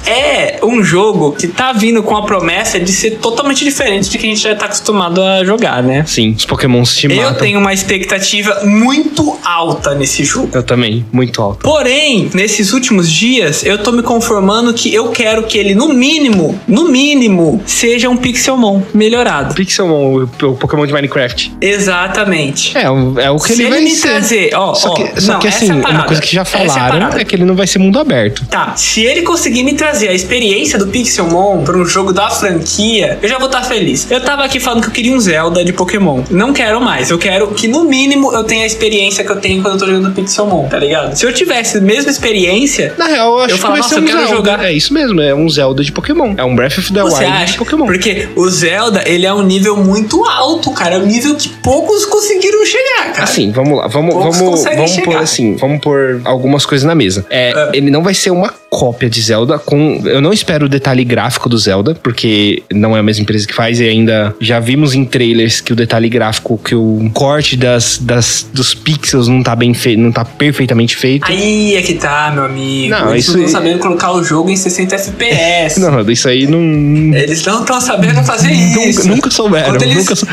É um jogo que tá vindo com a promessa de ser totalmente diferente de que a gente já tá acostumado a jogar, né? Sim, os Pokémons te Eu matam. tenho uma expectativa muito alta nesse jogo. Eu também, muito alto. Porém, nesses últimos dias, eu tô me conformando que eu quero que ele, no mínimo, no mínimo, seja um Pixelmon melhorado. Pixelmon, o, o Pokémon de Minecraft. Exatamente. É, o- é o que Se ele ele vai me ser. trazer, ó, só ó, que, só não, que assim, é a uma parada. coisa que já é falaram parada. é, que ele não vai ser mundo aberto. Tá, se ele conseguir me trazer a experiência do Pixelmon pra um jogo da franquia, eu já vou estar feliz. Eu tava aqui falando que eu queria um Zelda de Pokémon. Não quero mais. Eu quero que, no mínimo, eu tenha a experiência que eu tenho quando eu tô jogando Pixelmon, tá ligado? Se eu tivesse a mesma experiência, Na real, eu acho Eu que falo, vai nossa, ser eu um quero Zelda. jogar. É isso mesmo, é um Zelda de Pokémon. É um Breath of the Você Wild de acha? Pokémon. Porque o Zelda, ele é um nível muito alto, cara. É um nível que poucos conseguiram chegar, cara. Assim, vamos lá, vamos, Poucos vamos, vamos pôr chegar. assim, vamos pôr algumas coisas na mesa. É, É. Ele não vai ser uma cópia de Zelda com. Eu não espero o detalhe gráfico do Zelda, porque não é a mesma empresa que faz, e ainda já vimos em trailers que o detalhe gráfico, que o corte das, das, dos pixels não tá bem feito, não tá perfeitamente feito. Aí é que tá, meu amigo. Não, Eles isso não estão sabendo colocar o jogo em 60 FPS. Não, isso aí não. Eles não estão sabendo fazer Nunca, isso. nunca souberam. Quando eles, nunca sou...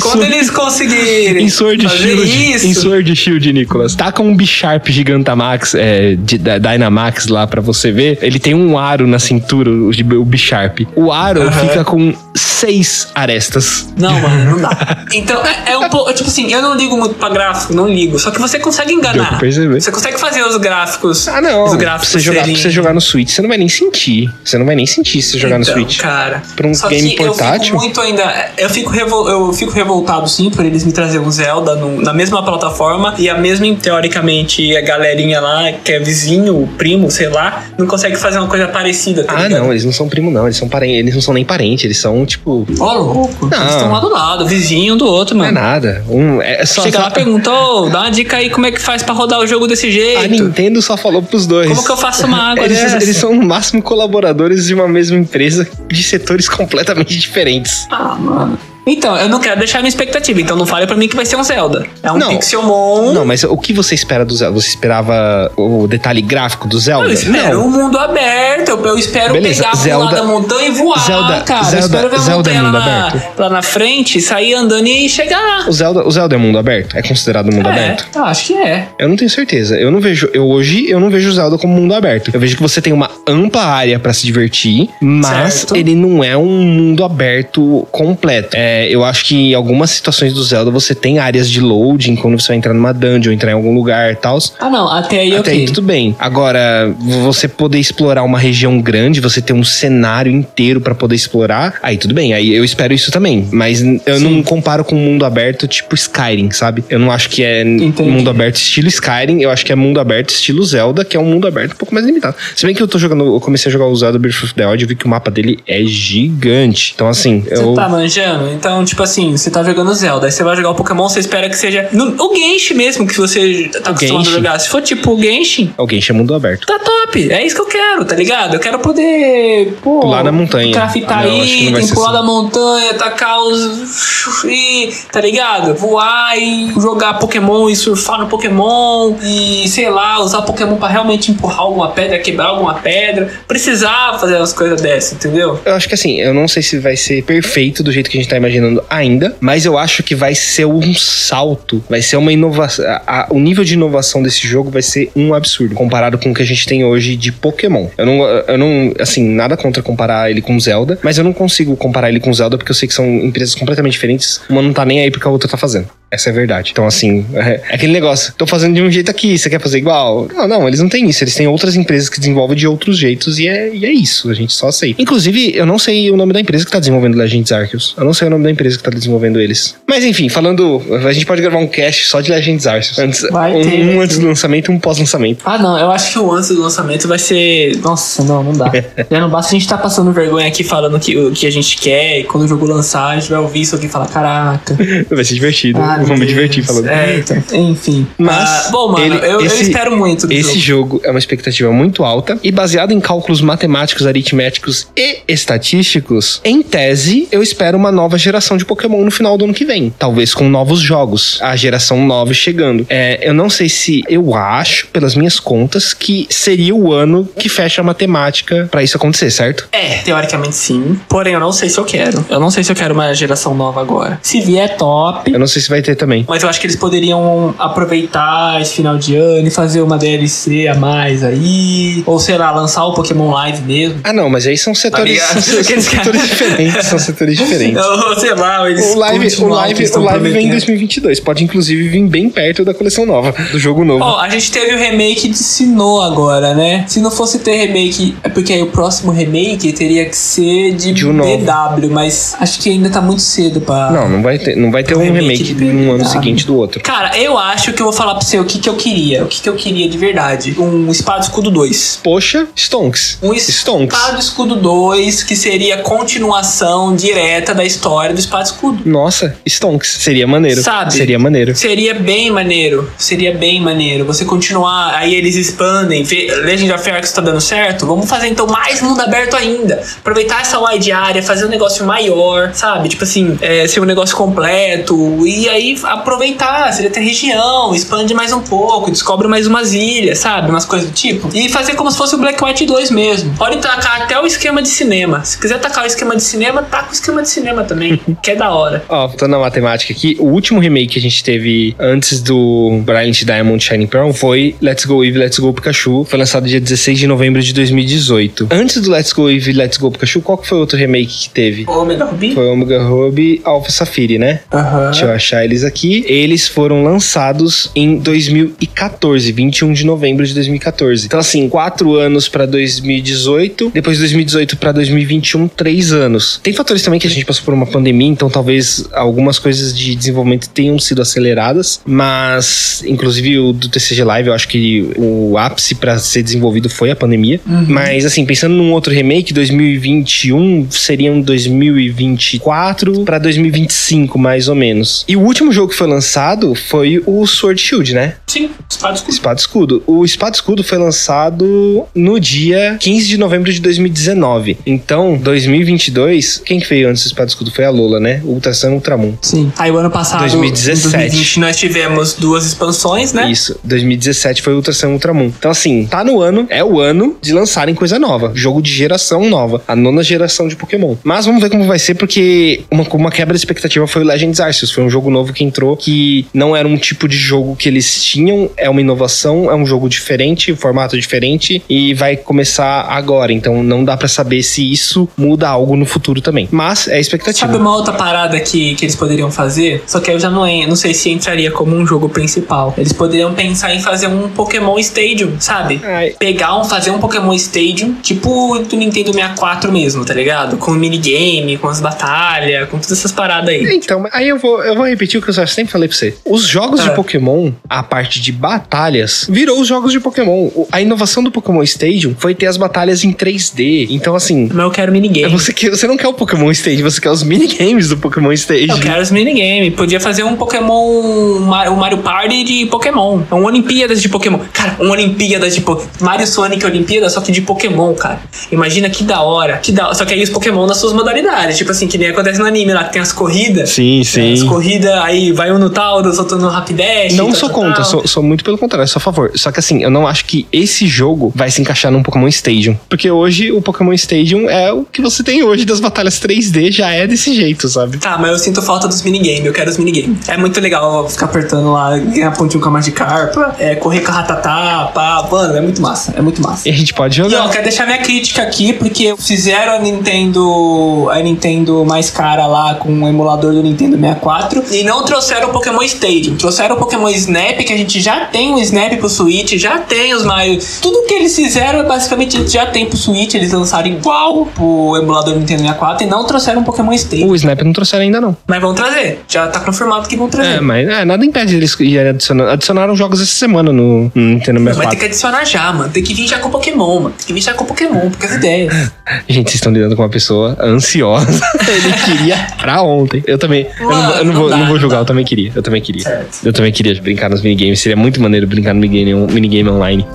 quando Sword, eles conseguirem em Sword Shield. isso, Em Sword Shield, Nicolas. Tá com um Bisharp Gigantamax, é, de, da Dynamax lá pra você ver. Ele tem um aro na cintura, o, o Bisharp. O aro Aham. fica com seis arestas. Não, mano, não dá. Então, é, é um pouco. Tipo assim, eu não ligo muito pra gráfico, não ligo. Só que você consegue pra enganar. Você consegue fazer os gráficos. Ah, não. Os Pra gráficos você, jogar, pra serem- você jogar no Switch, você não vai nem sentir. Você não vai nem sentir se você jogar Então, no Switch. Cara, Pra um game que eu portátil? fico muito ainda. Eu fico, revol, eu fico revoltado, sim, por eles me trazerem um Zelda no- na mesma plataforma e a mesma, teoricamente, a galerinha lá, que é vizinho, primo, sei lá, não consegue fazer uma coisa parecida. Tá Ah, ligado? não, eles não são primo, não. Eles são. Eles não são nem parentes, eles são, tipo. Ó, louco. Não. Eles estão lá do lado, vizinho um do outro, Não é mano. nada. Um, é só, Chega só- lá e pergunta, ô, dá uma dica aí como é que faz pra rodar o jogo desse jeito. A Nintendo só falou pros dois. Como que eu faço uma água Eles, eles são no máximo colaboradores de uma mesma empresa de setores completamente diferentes. Ah, mano. Então, eu não quero deixar minha expectativa, então não fale pra mim que vai ser um Zelda. É um Não. Pixelmon. Não, mas o que você espera do Zelda? Você esperava o detalhe gráfico do Zelda? Eu espero Não. um mundo aberto, eu- eu espero Beleza, pegar Zelda- pular da montanha e voar, Zelda- cara. eu Zelda- espero ver a Zelda é montanha mundo lá, aberto? lá na frente, sair andando e chegar lá. O Zelda, o Zelda é mundo aberto? É considerado mundo aberto? É, eu acho que é. Eu não tenho certeza. Eu não vejo. Eu hoje eu não vejo o Zelda como mundo aberto. Eu vejo que você tem uma ampla área pra se divertir, mas Certo. ele não é um mundo aberto completo. É, eu acho que em algumas situações do Zelda você tem áreas de loading quando você vai entrar numa dungeon, entrar em algum lugar e tal. Ah, não, até aí Até ok. aí tudo bem. Agora, você poder explorar uma região grande, você ter um cenário inteiro pra poder explorar, aí tudo bem. Aí eu espero isso também. Mas eu não comparo com um mundo aberto tipo Skyrim, sabe? Eu não acho que é Entendi. mundo aberto estilo Skyrim, eu acho que é mundo aberto estilo Zelda, que é um mundo aberto um pouco mais limitado. Se bem que eu tô jogando, eu comecei a jogar o Zelda Breath of the Wild, eu vi que o mapa dele é gigante. Então assim, Você eu tá manjando? Então, tipo assim, você tá jogando Zelda, aí você vai jogar o Pokémon, você espera que seja. No, o Genshin mesmo, que você tá acostumado a Genshin. jogar. Se for tipo o Genshin, alguém chama mundo aberto. tá top. É isso que eu quero, tá ligado? Eu quero poder. Pô, Pular na montanha. Craftar vai item, pular assim. da montanha, tacar os. e, tá ligado? Voar e jogar Pokémon e surfar no Pokémon e, sei lá, usar Pokémon pra realmente empurrar alguma pedra, quebrar alguma pedra. Precisava fazer umas coisas dessas, entendeu? Eu acho que assim, eu não sei se vai ser perfeito do jeito que a gente tá imaginando ainda, mas eu acho que vai ser um salto, vai ser uma inovação. o nível de inovação desse jogo vai ser um absurdo, comparado com o que a gente tem hoje de Pokémon. Eu não, eu não, assim, nada contra comparar ele com Zelda, mas eu não consigo comparar ele com Zelda porque eu sei que são empresas completamente diferentes, uma não tá nem aí porque a outra tá fazendo. Essa é a verdade. Então, assim, é, é aquele negócio. Tô fazendo de um jeito aqui, você quer fazer igual? Não, não, eles não têm isso. Eles têm outras empresas que desenvolvem de outros jeitos e é, e é isso. A gente só aceita. Inclusive, eu não sei o nome da empresa que tá desenvolvendo Legends Arceus. Eu não sei o nome da empresa que tá desenvolvendo eles. Mas enfim, falando. A gente pode gravar um cast só de Legends Arceus. Antes, Vai um, ter, um antes do lançamento e um pós-lançamento. Ah, não, eu acho que o antes do lançamento vai ser. Nossa, não, não dá. Já não basta a gente tá passando vergonha aqui falando que, o que a gente quer, e quando o jogo lançar, a gente vai ouvir isso aqui e falar: caraca. Vai ser divertido. Ah, eu meu me divertir falando. É, então, enfim. Mas Ah, bom, mano, ele- eu, eu esse- espero muito Esse jogo. jogo é uma expectativa muito alta e baseado em cálculos matemáticos, aritméticos e estatísticos, em tese, eu espero uma nova geração de Pokémon no final do ano que vem. Talvez com novos jogos. A geração 9 chegando. É, eu não sei se eu acho, pelas minhas contas, que seria o ano que fecha a matemática pra isso acontecer, certo? É, teoricamente sim. Porém, eu não sei se eu quero. Eu não sei se eu quero uma geração nova agora. Se vier, top. Eu não sei se vai ter também. Mas eu acho que eles poderiam aproveitar esse final de ano e fazer uma DLC a mais aí. Ou sei lá, lançar o Pokémon Live mesmo. Ah, não, mas aí são setores, ligado? são, setores diferentes. São setores diferentes. Ou sei lá, eles O live, o live, o live vem em prometendo. 2022. Pode inclusive vir bem perto da coleção nova, do jogo novo. Ó, a gente teve o remake de Sinnoh agora, né? Se não fosse ter remake, é porque aí o próximo remake teria que ser de, De um. DW, mas acho que ainda tá muito cedo pra. Não, não vai ter, não vai ter um remake remake um ano seguinte do outro. Cara, eu acho que eu vou falar pra você o que, que eu queria. O que, que eu queria de verdade. Um Espada Escudo 2. Poxa, Stonks. Um Stonks. Espada Escudo 2, que seria continuação direta da história do Espada e Escudo. Nossa, Stonks. Seria maneiro. Sabe? Seria maneiro. Seria bem maneiro. Seria bem maneiro. Você continuar, aí eles expandem. Legend of Arceus tá dando certo. Vamos fazer então mais mundo aberto ainda. Aproveitar essa wide área, fazer um negócio maior, sabe? Tipo assim, é, ser um negócio completo. E aí aproveitar, seria ter região, expande mais um pouco, descobre mais umas ilhas, sabe? Umas coisas do tipo. E fazer como se fosse o Black White 2 mesmo. Pode tacar até o esquema de cinema. Se quiser tacar o esquema de cinema, taca o esquema de cinema também. que é da hora. Ó, tô na matemática aqui. O último remake que a gente teve antes do Brilliant Diamond Shining Pearl foi Let's Go Eevee, Let's Go Pikachu. Foi lançado dia 16 de novembro de 2018. Antes do Let's Go Eevee, Let's Go Pikachu, qual que foi o outro remake que teve? Omega Ruby? Foi Omega Ruby Alpha Sapphire, né? Aham. Deixa eu achar eles aqui. Eles foram lançados em 2014, 21 de novembro de 2014. Então, assim, quatro anos pra 2018, depois de 2018 pra 2021, três anos. Tem fatores também que a gente passou por uma pandemia, então talvez algumas coisas de desenvolvimento tenham sido aceleradas, mas, inclusive, o do TCG Live, eu acho que o ápice pra ser desenvolvido foi a pandemia. Mas, assim, pensando num outro remake, 2021 seriam 2024 pra 2025, mais ou menos. E o último jogo que foi lançado foi o Sword Shield, né? Sim, espada escudo. Espada Escudo. O Espada Escudo foi lançado no dia 15 de novembro de 2019. Então, 2022, quem que veio antes do Espada Escudo foi a Lola, né? Ultra Sun e Ultramon. Sim. Aí o ano passado, 2017. em 2020, nós tivemos duas expansões, né? Isso, 2017 foi Ultra Sun e Ultramon. Então, assim, tá no ano, é o ano de lançarem coisa nova. Jogo de geração nova. A nona geração de Pokémon. Mas vamos ver como vai ser, porque uma, uma quebra de expectativa foi o Legends Arceus. Foi um jogo novo que entrou, que não era um tipo de jogo que eles tinham, é uma inovação, é um jogo diferente, um formato diferente, e vai começar agora. Então, não dá pra saber se isso muda algo no futuro também. Mas é expectativa. Sabe uma outra parada que, que eles poderiam fazer? Só que eu já não, não sei se entraria como um jogo principal. Eles poderiam pensar em fazer um Pokémon Stadium, sabe? Ai, Pegar um, fazer um Pokémon Stadium, tipo do Nintendo 64 mesmo, tá ligado? Com minigame, com as batalhas, com todas essas paradas aí. Então, aí eu vou, eu vou repetir o que eu já sempre falei pra você. Os jogos de Ah. Pokémon, a parte de batalhas, virou os jogos de Pokémon. A inovação do Pokémon Stadium foi ter as batalhas em 3D. Então, assim, Mas eu quero minigame. você, quer, você não quer o Pokémon Stadium, você quer os minigames do Pokémon Stadium. Eu quero os minigame. Podia fazer um Pokémon. Mar- um Mario Party de Pokémon. Um Olimpíadas de Pokémon. Cara, um Olimpíadas de Pokémon. Mario Sonic Olimpíada, só que de Pokémon, cara. Imagina que da hora. Que da. Só que aí os Pokémon nas suas modalidades. Tipo assim, que nem acontece no anime lá, que tem as corridas. Sim, As corridas, aí vai um no Taurus, outro no Rapidash. Não sou contra, sou, sou muito pelo contrário, sou a favor. Só que assim, eu não acho que esse jogo vai se encaixar num Pokémon Stadium. Porque hoje o Pokémon Stadium é o que você tem hoje das batalhas 3D, já é desse jeito, sabe? Tá, mas eu sinto falta dos minigame, eu quero os minigame. É muito legal ficar apertando lá, ganhar pontinho com a Magikarp, é, correr com a Ratatá, pá, mano, é muito massa, é muito massa. E a gente pode E ó, jogar. quero deixar minha crítica aqui, porque fizeram a Nintendo a Nintendo mais cara lá com o emulador do Nintendo 64 e não trouxeram o Pokémon Stadium. Trouxeram o Pokémon Snap, que a gente já tem o Snap pro Switch, já tem os Mario. Tudo que eles fizeram, basicamente, já tem pro Switch. Eles lançaram igual pro emulador Nintendo 64 e não trouxeram o Pokémon Stadium. O Snap não trouxeram ainda, não. Mas vão trazer. Já tá confirmado que vão trazer. É, mas é, nada impede eles irem adicionando. Adicionaram jogos essa semana no, no Nintendo Mas tem 64. que adicionar já, mano. Tem que vir já com Pokémon, mano. Tem que vir já com Pokémon, porque as ideias. Gente, vocês estão lidando com uma pessoa ansiosa. Ele queria pra ontem. Eu também. Eu não, vou- eu não Mano, vou, não não dá, vou não julgar, dá. eu também queria. Eu também queria. Certo. Eu também queria brincar nos minigames. Seria muito maneiro brincar no minigame, minigame online.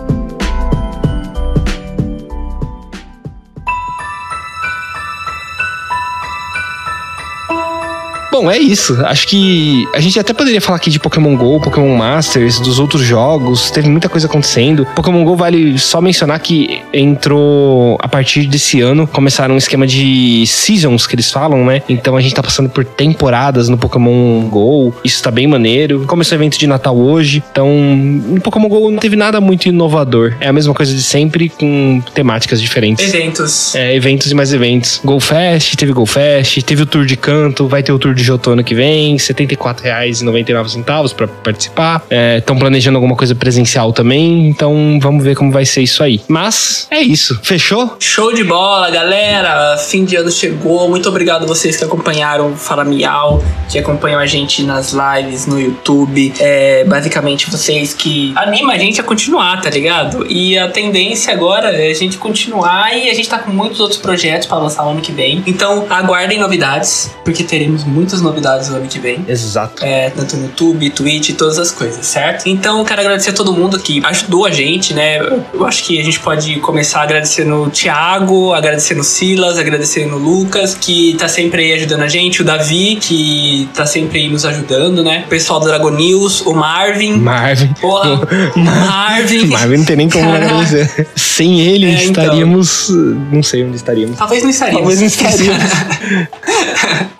Bom, é isso. Acho que a gente até poderia falar aqui de Pokémon GO, Pokémon Masters, dos outros jogos. Teve muita coisa acontecendo. Pokémon GO vale só mencionar que entrou a partir desse ano. Começaram um esquema de seasons que eles falam, né? Então a gente tá passando por temporadas no Pokémon GO. Isso tá bem maneiro. Começou o evento de Natal hoje. Então, no Pokémon GO não teve nada muito inovador. É a mesma coisa de sempre, com temáticas diferentes. Eventos. É, eventos e mais eventos. Go Fest, teve Go Fest, teve o Tour de Canto, vai ter o Tour de Ano que vem, R$ 74,99 pra participar. Estão planejando alguma coisa presencial também, então vamos ver como vai ser isso aí. Mas é isso. Fechou? Show de bola, galera! Fim de ano chegou. Muito obrigado vocês que acompanharam o Fala Miau, que acompanham a gente nas lives no YouTube. É, basicamente, vocês que animam a gente a continuar, tá ligado? E a tendência agora é a gente continuar e a gente tá com muitos outros projetos pra lançar ano que vem. Então, aguardem novidades, porque teremos muitas novidades no ano que vem. Exato. É, tanto no YouTube, Twitch, todas as coisas, certo? Então, quero agradecer a todo mundo que ajudou a gente, né? Eu acho que a gente pode começar agradecendo o Thiago, agradecendo o Silas, agradecendo o Lucas, que tá sempre aí ajudando a gente, o Davi, que tá sempre aí nos ajudando, né? O pessoal do Dragon News, o Marvin. Marvin. Porra, Marvin. Marvin não tem nem como agradecer. Sem ele, É, então. estaríamos. Não sei onde estaríamos. Talvez não estaríamos. Talvez não estaríamos.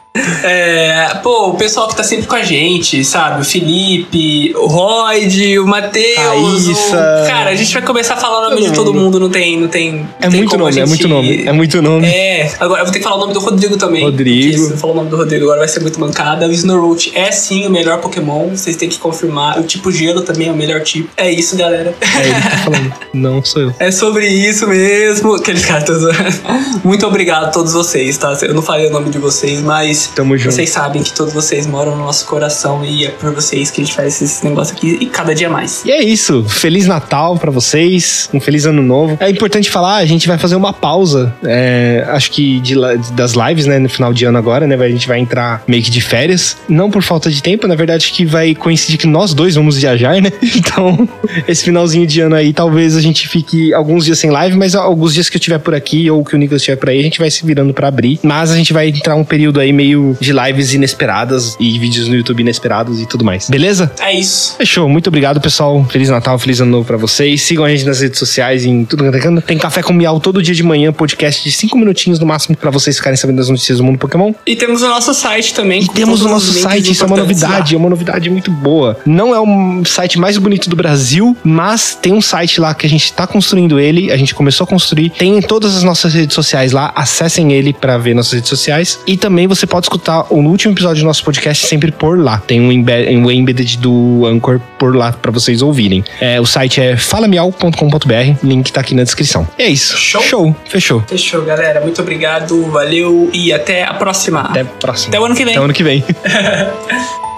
É, pô, o pessoal que tá sempre com a gente, sabe? O Felipe, o Royd, o Matheus. O- Cara, a gente vai começar a falar o nome Todo de todo mundo. não tem. Não tem É tem muito nome, é gente- muito nome. É muito nome. É, agora eu vou ter que falar o nome do Rodrigo também. Rodrigo. Se eu falar o nome do Rodrigo agora vai ser muito mancada. O Snorroot é sim o melhor Pokémon, vocês têm que confirmar. O tipo gelo também é o melhor tipo. É isso, galera. É ele que tá falando. Não sou eu. É sobre isso mesmo. Aqueles caras tão zoando. Muito obrigado a todos vocês, tá? Eu não falei o nome de vocês, mas Tamo junto. vocês sabem que todos vocês moram no nosso coração e é por vocês que a gente faz esse negócio aqui e cada dia mais. E é isso. Feliz Natal pra vocês. Um feliz ano novo. É importante falar, a gente vai fazer uma pausa. é, acho que de das lives, né? No final de ano agora, né? A gente vai entrar meio que de férias. Não por falta de tempo, na verdade, que vai coincidir que nós dois vamos viajar, né? Então, esse finalzinho de ano aí, talvez a gente fique alguns dias sem live, mas alguns dias que eu tiver por aqui ou que o Nicolas estiver por aí, a gente vai se virando pra abrir. Mas a gente vai entrar um período aí meio de lives inesperadas e vídeos no YouTube inesperados e tudo mais. Beleza? É isso. Fechou. Muito obrigado, pessoal. Feliz Natal, feliz ano novo pra vocês. Sigam a gente nas redes sociais, em tudo quanto é. Tem Café com Miau todo dia de manhã, podcast de 5 minutinhos no máximo pra vocês ficarem sabendo das notícias do mundo Pokémon. E temos o nosso site também. E temos o nosso site, isso é uma novidade, é uma novidade muito boa. Não é o site mais bonito do Brasil, mas tem um site lá que a gente tá construindo ele, a gente começou a construir. Tem em todas as nossas redes sociais lá, acessem ele pra ver nossas redes sociais. E também você pode escutar o último episódio do nosso podcast sempre por lá. Tem um, embed, um embedded do Anchor por lá pra vocês ouvirem. É, o site é falamiau.com.br, link tá aqui na descrição. É isso. Show? Show. Fechou. Fechou, galera. Muito obrigado, valeu e até a próxima. Até a próxima. Até o ano que vem. Até o ano que vem.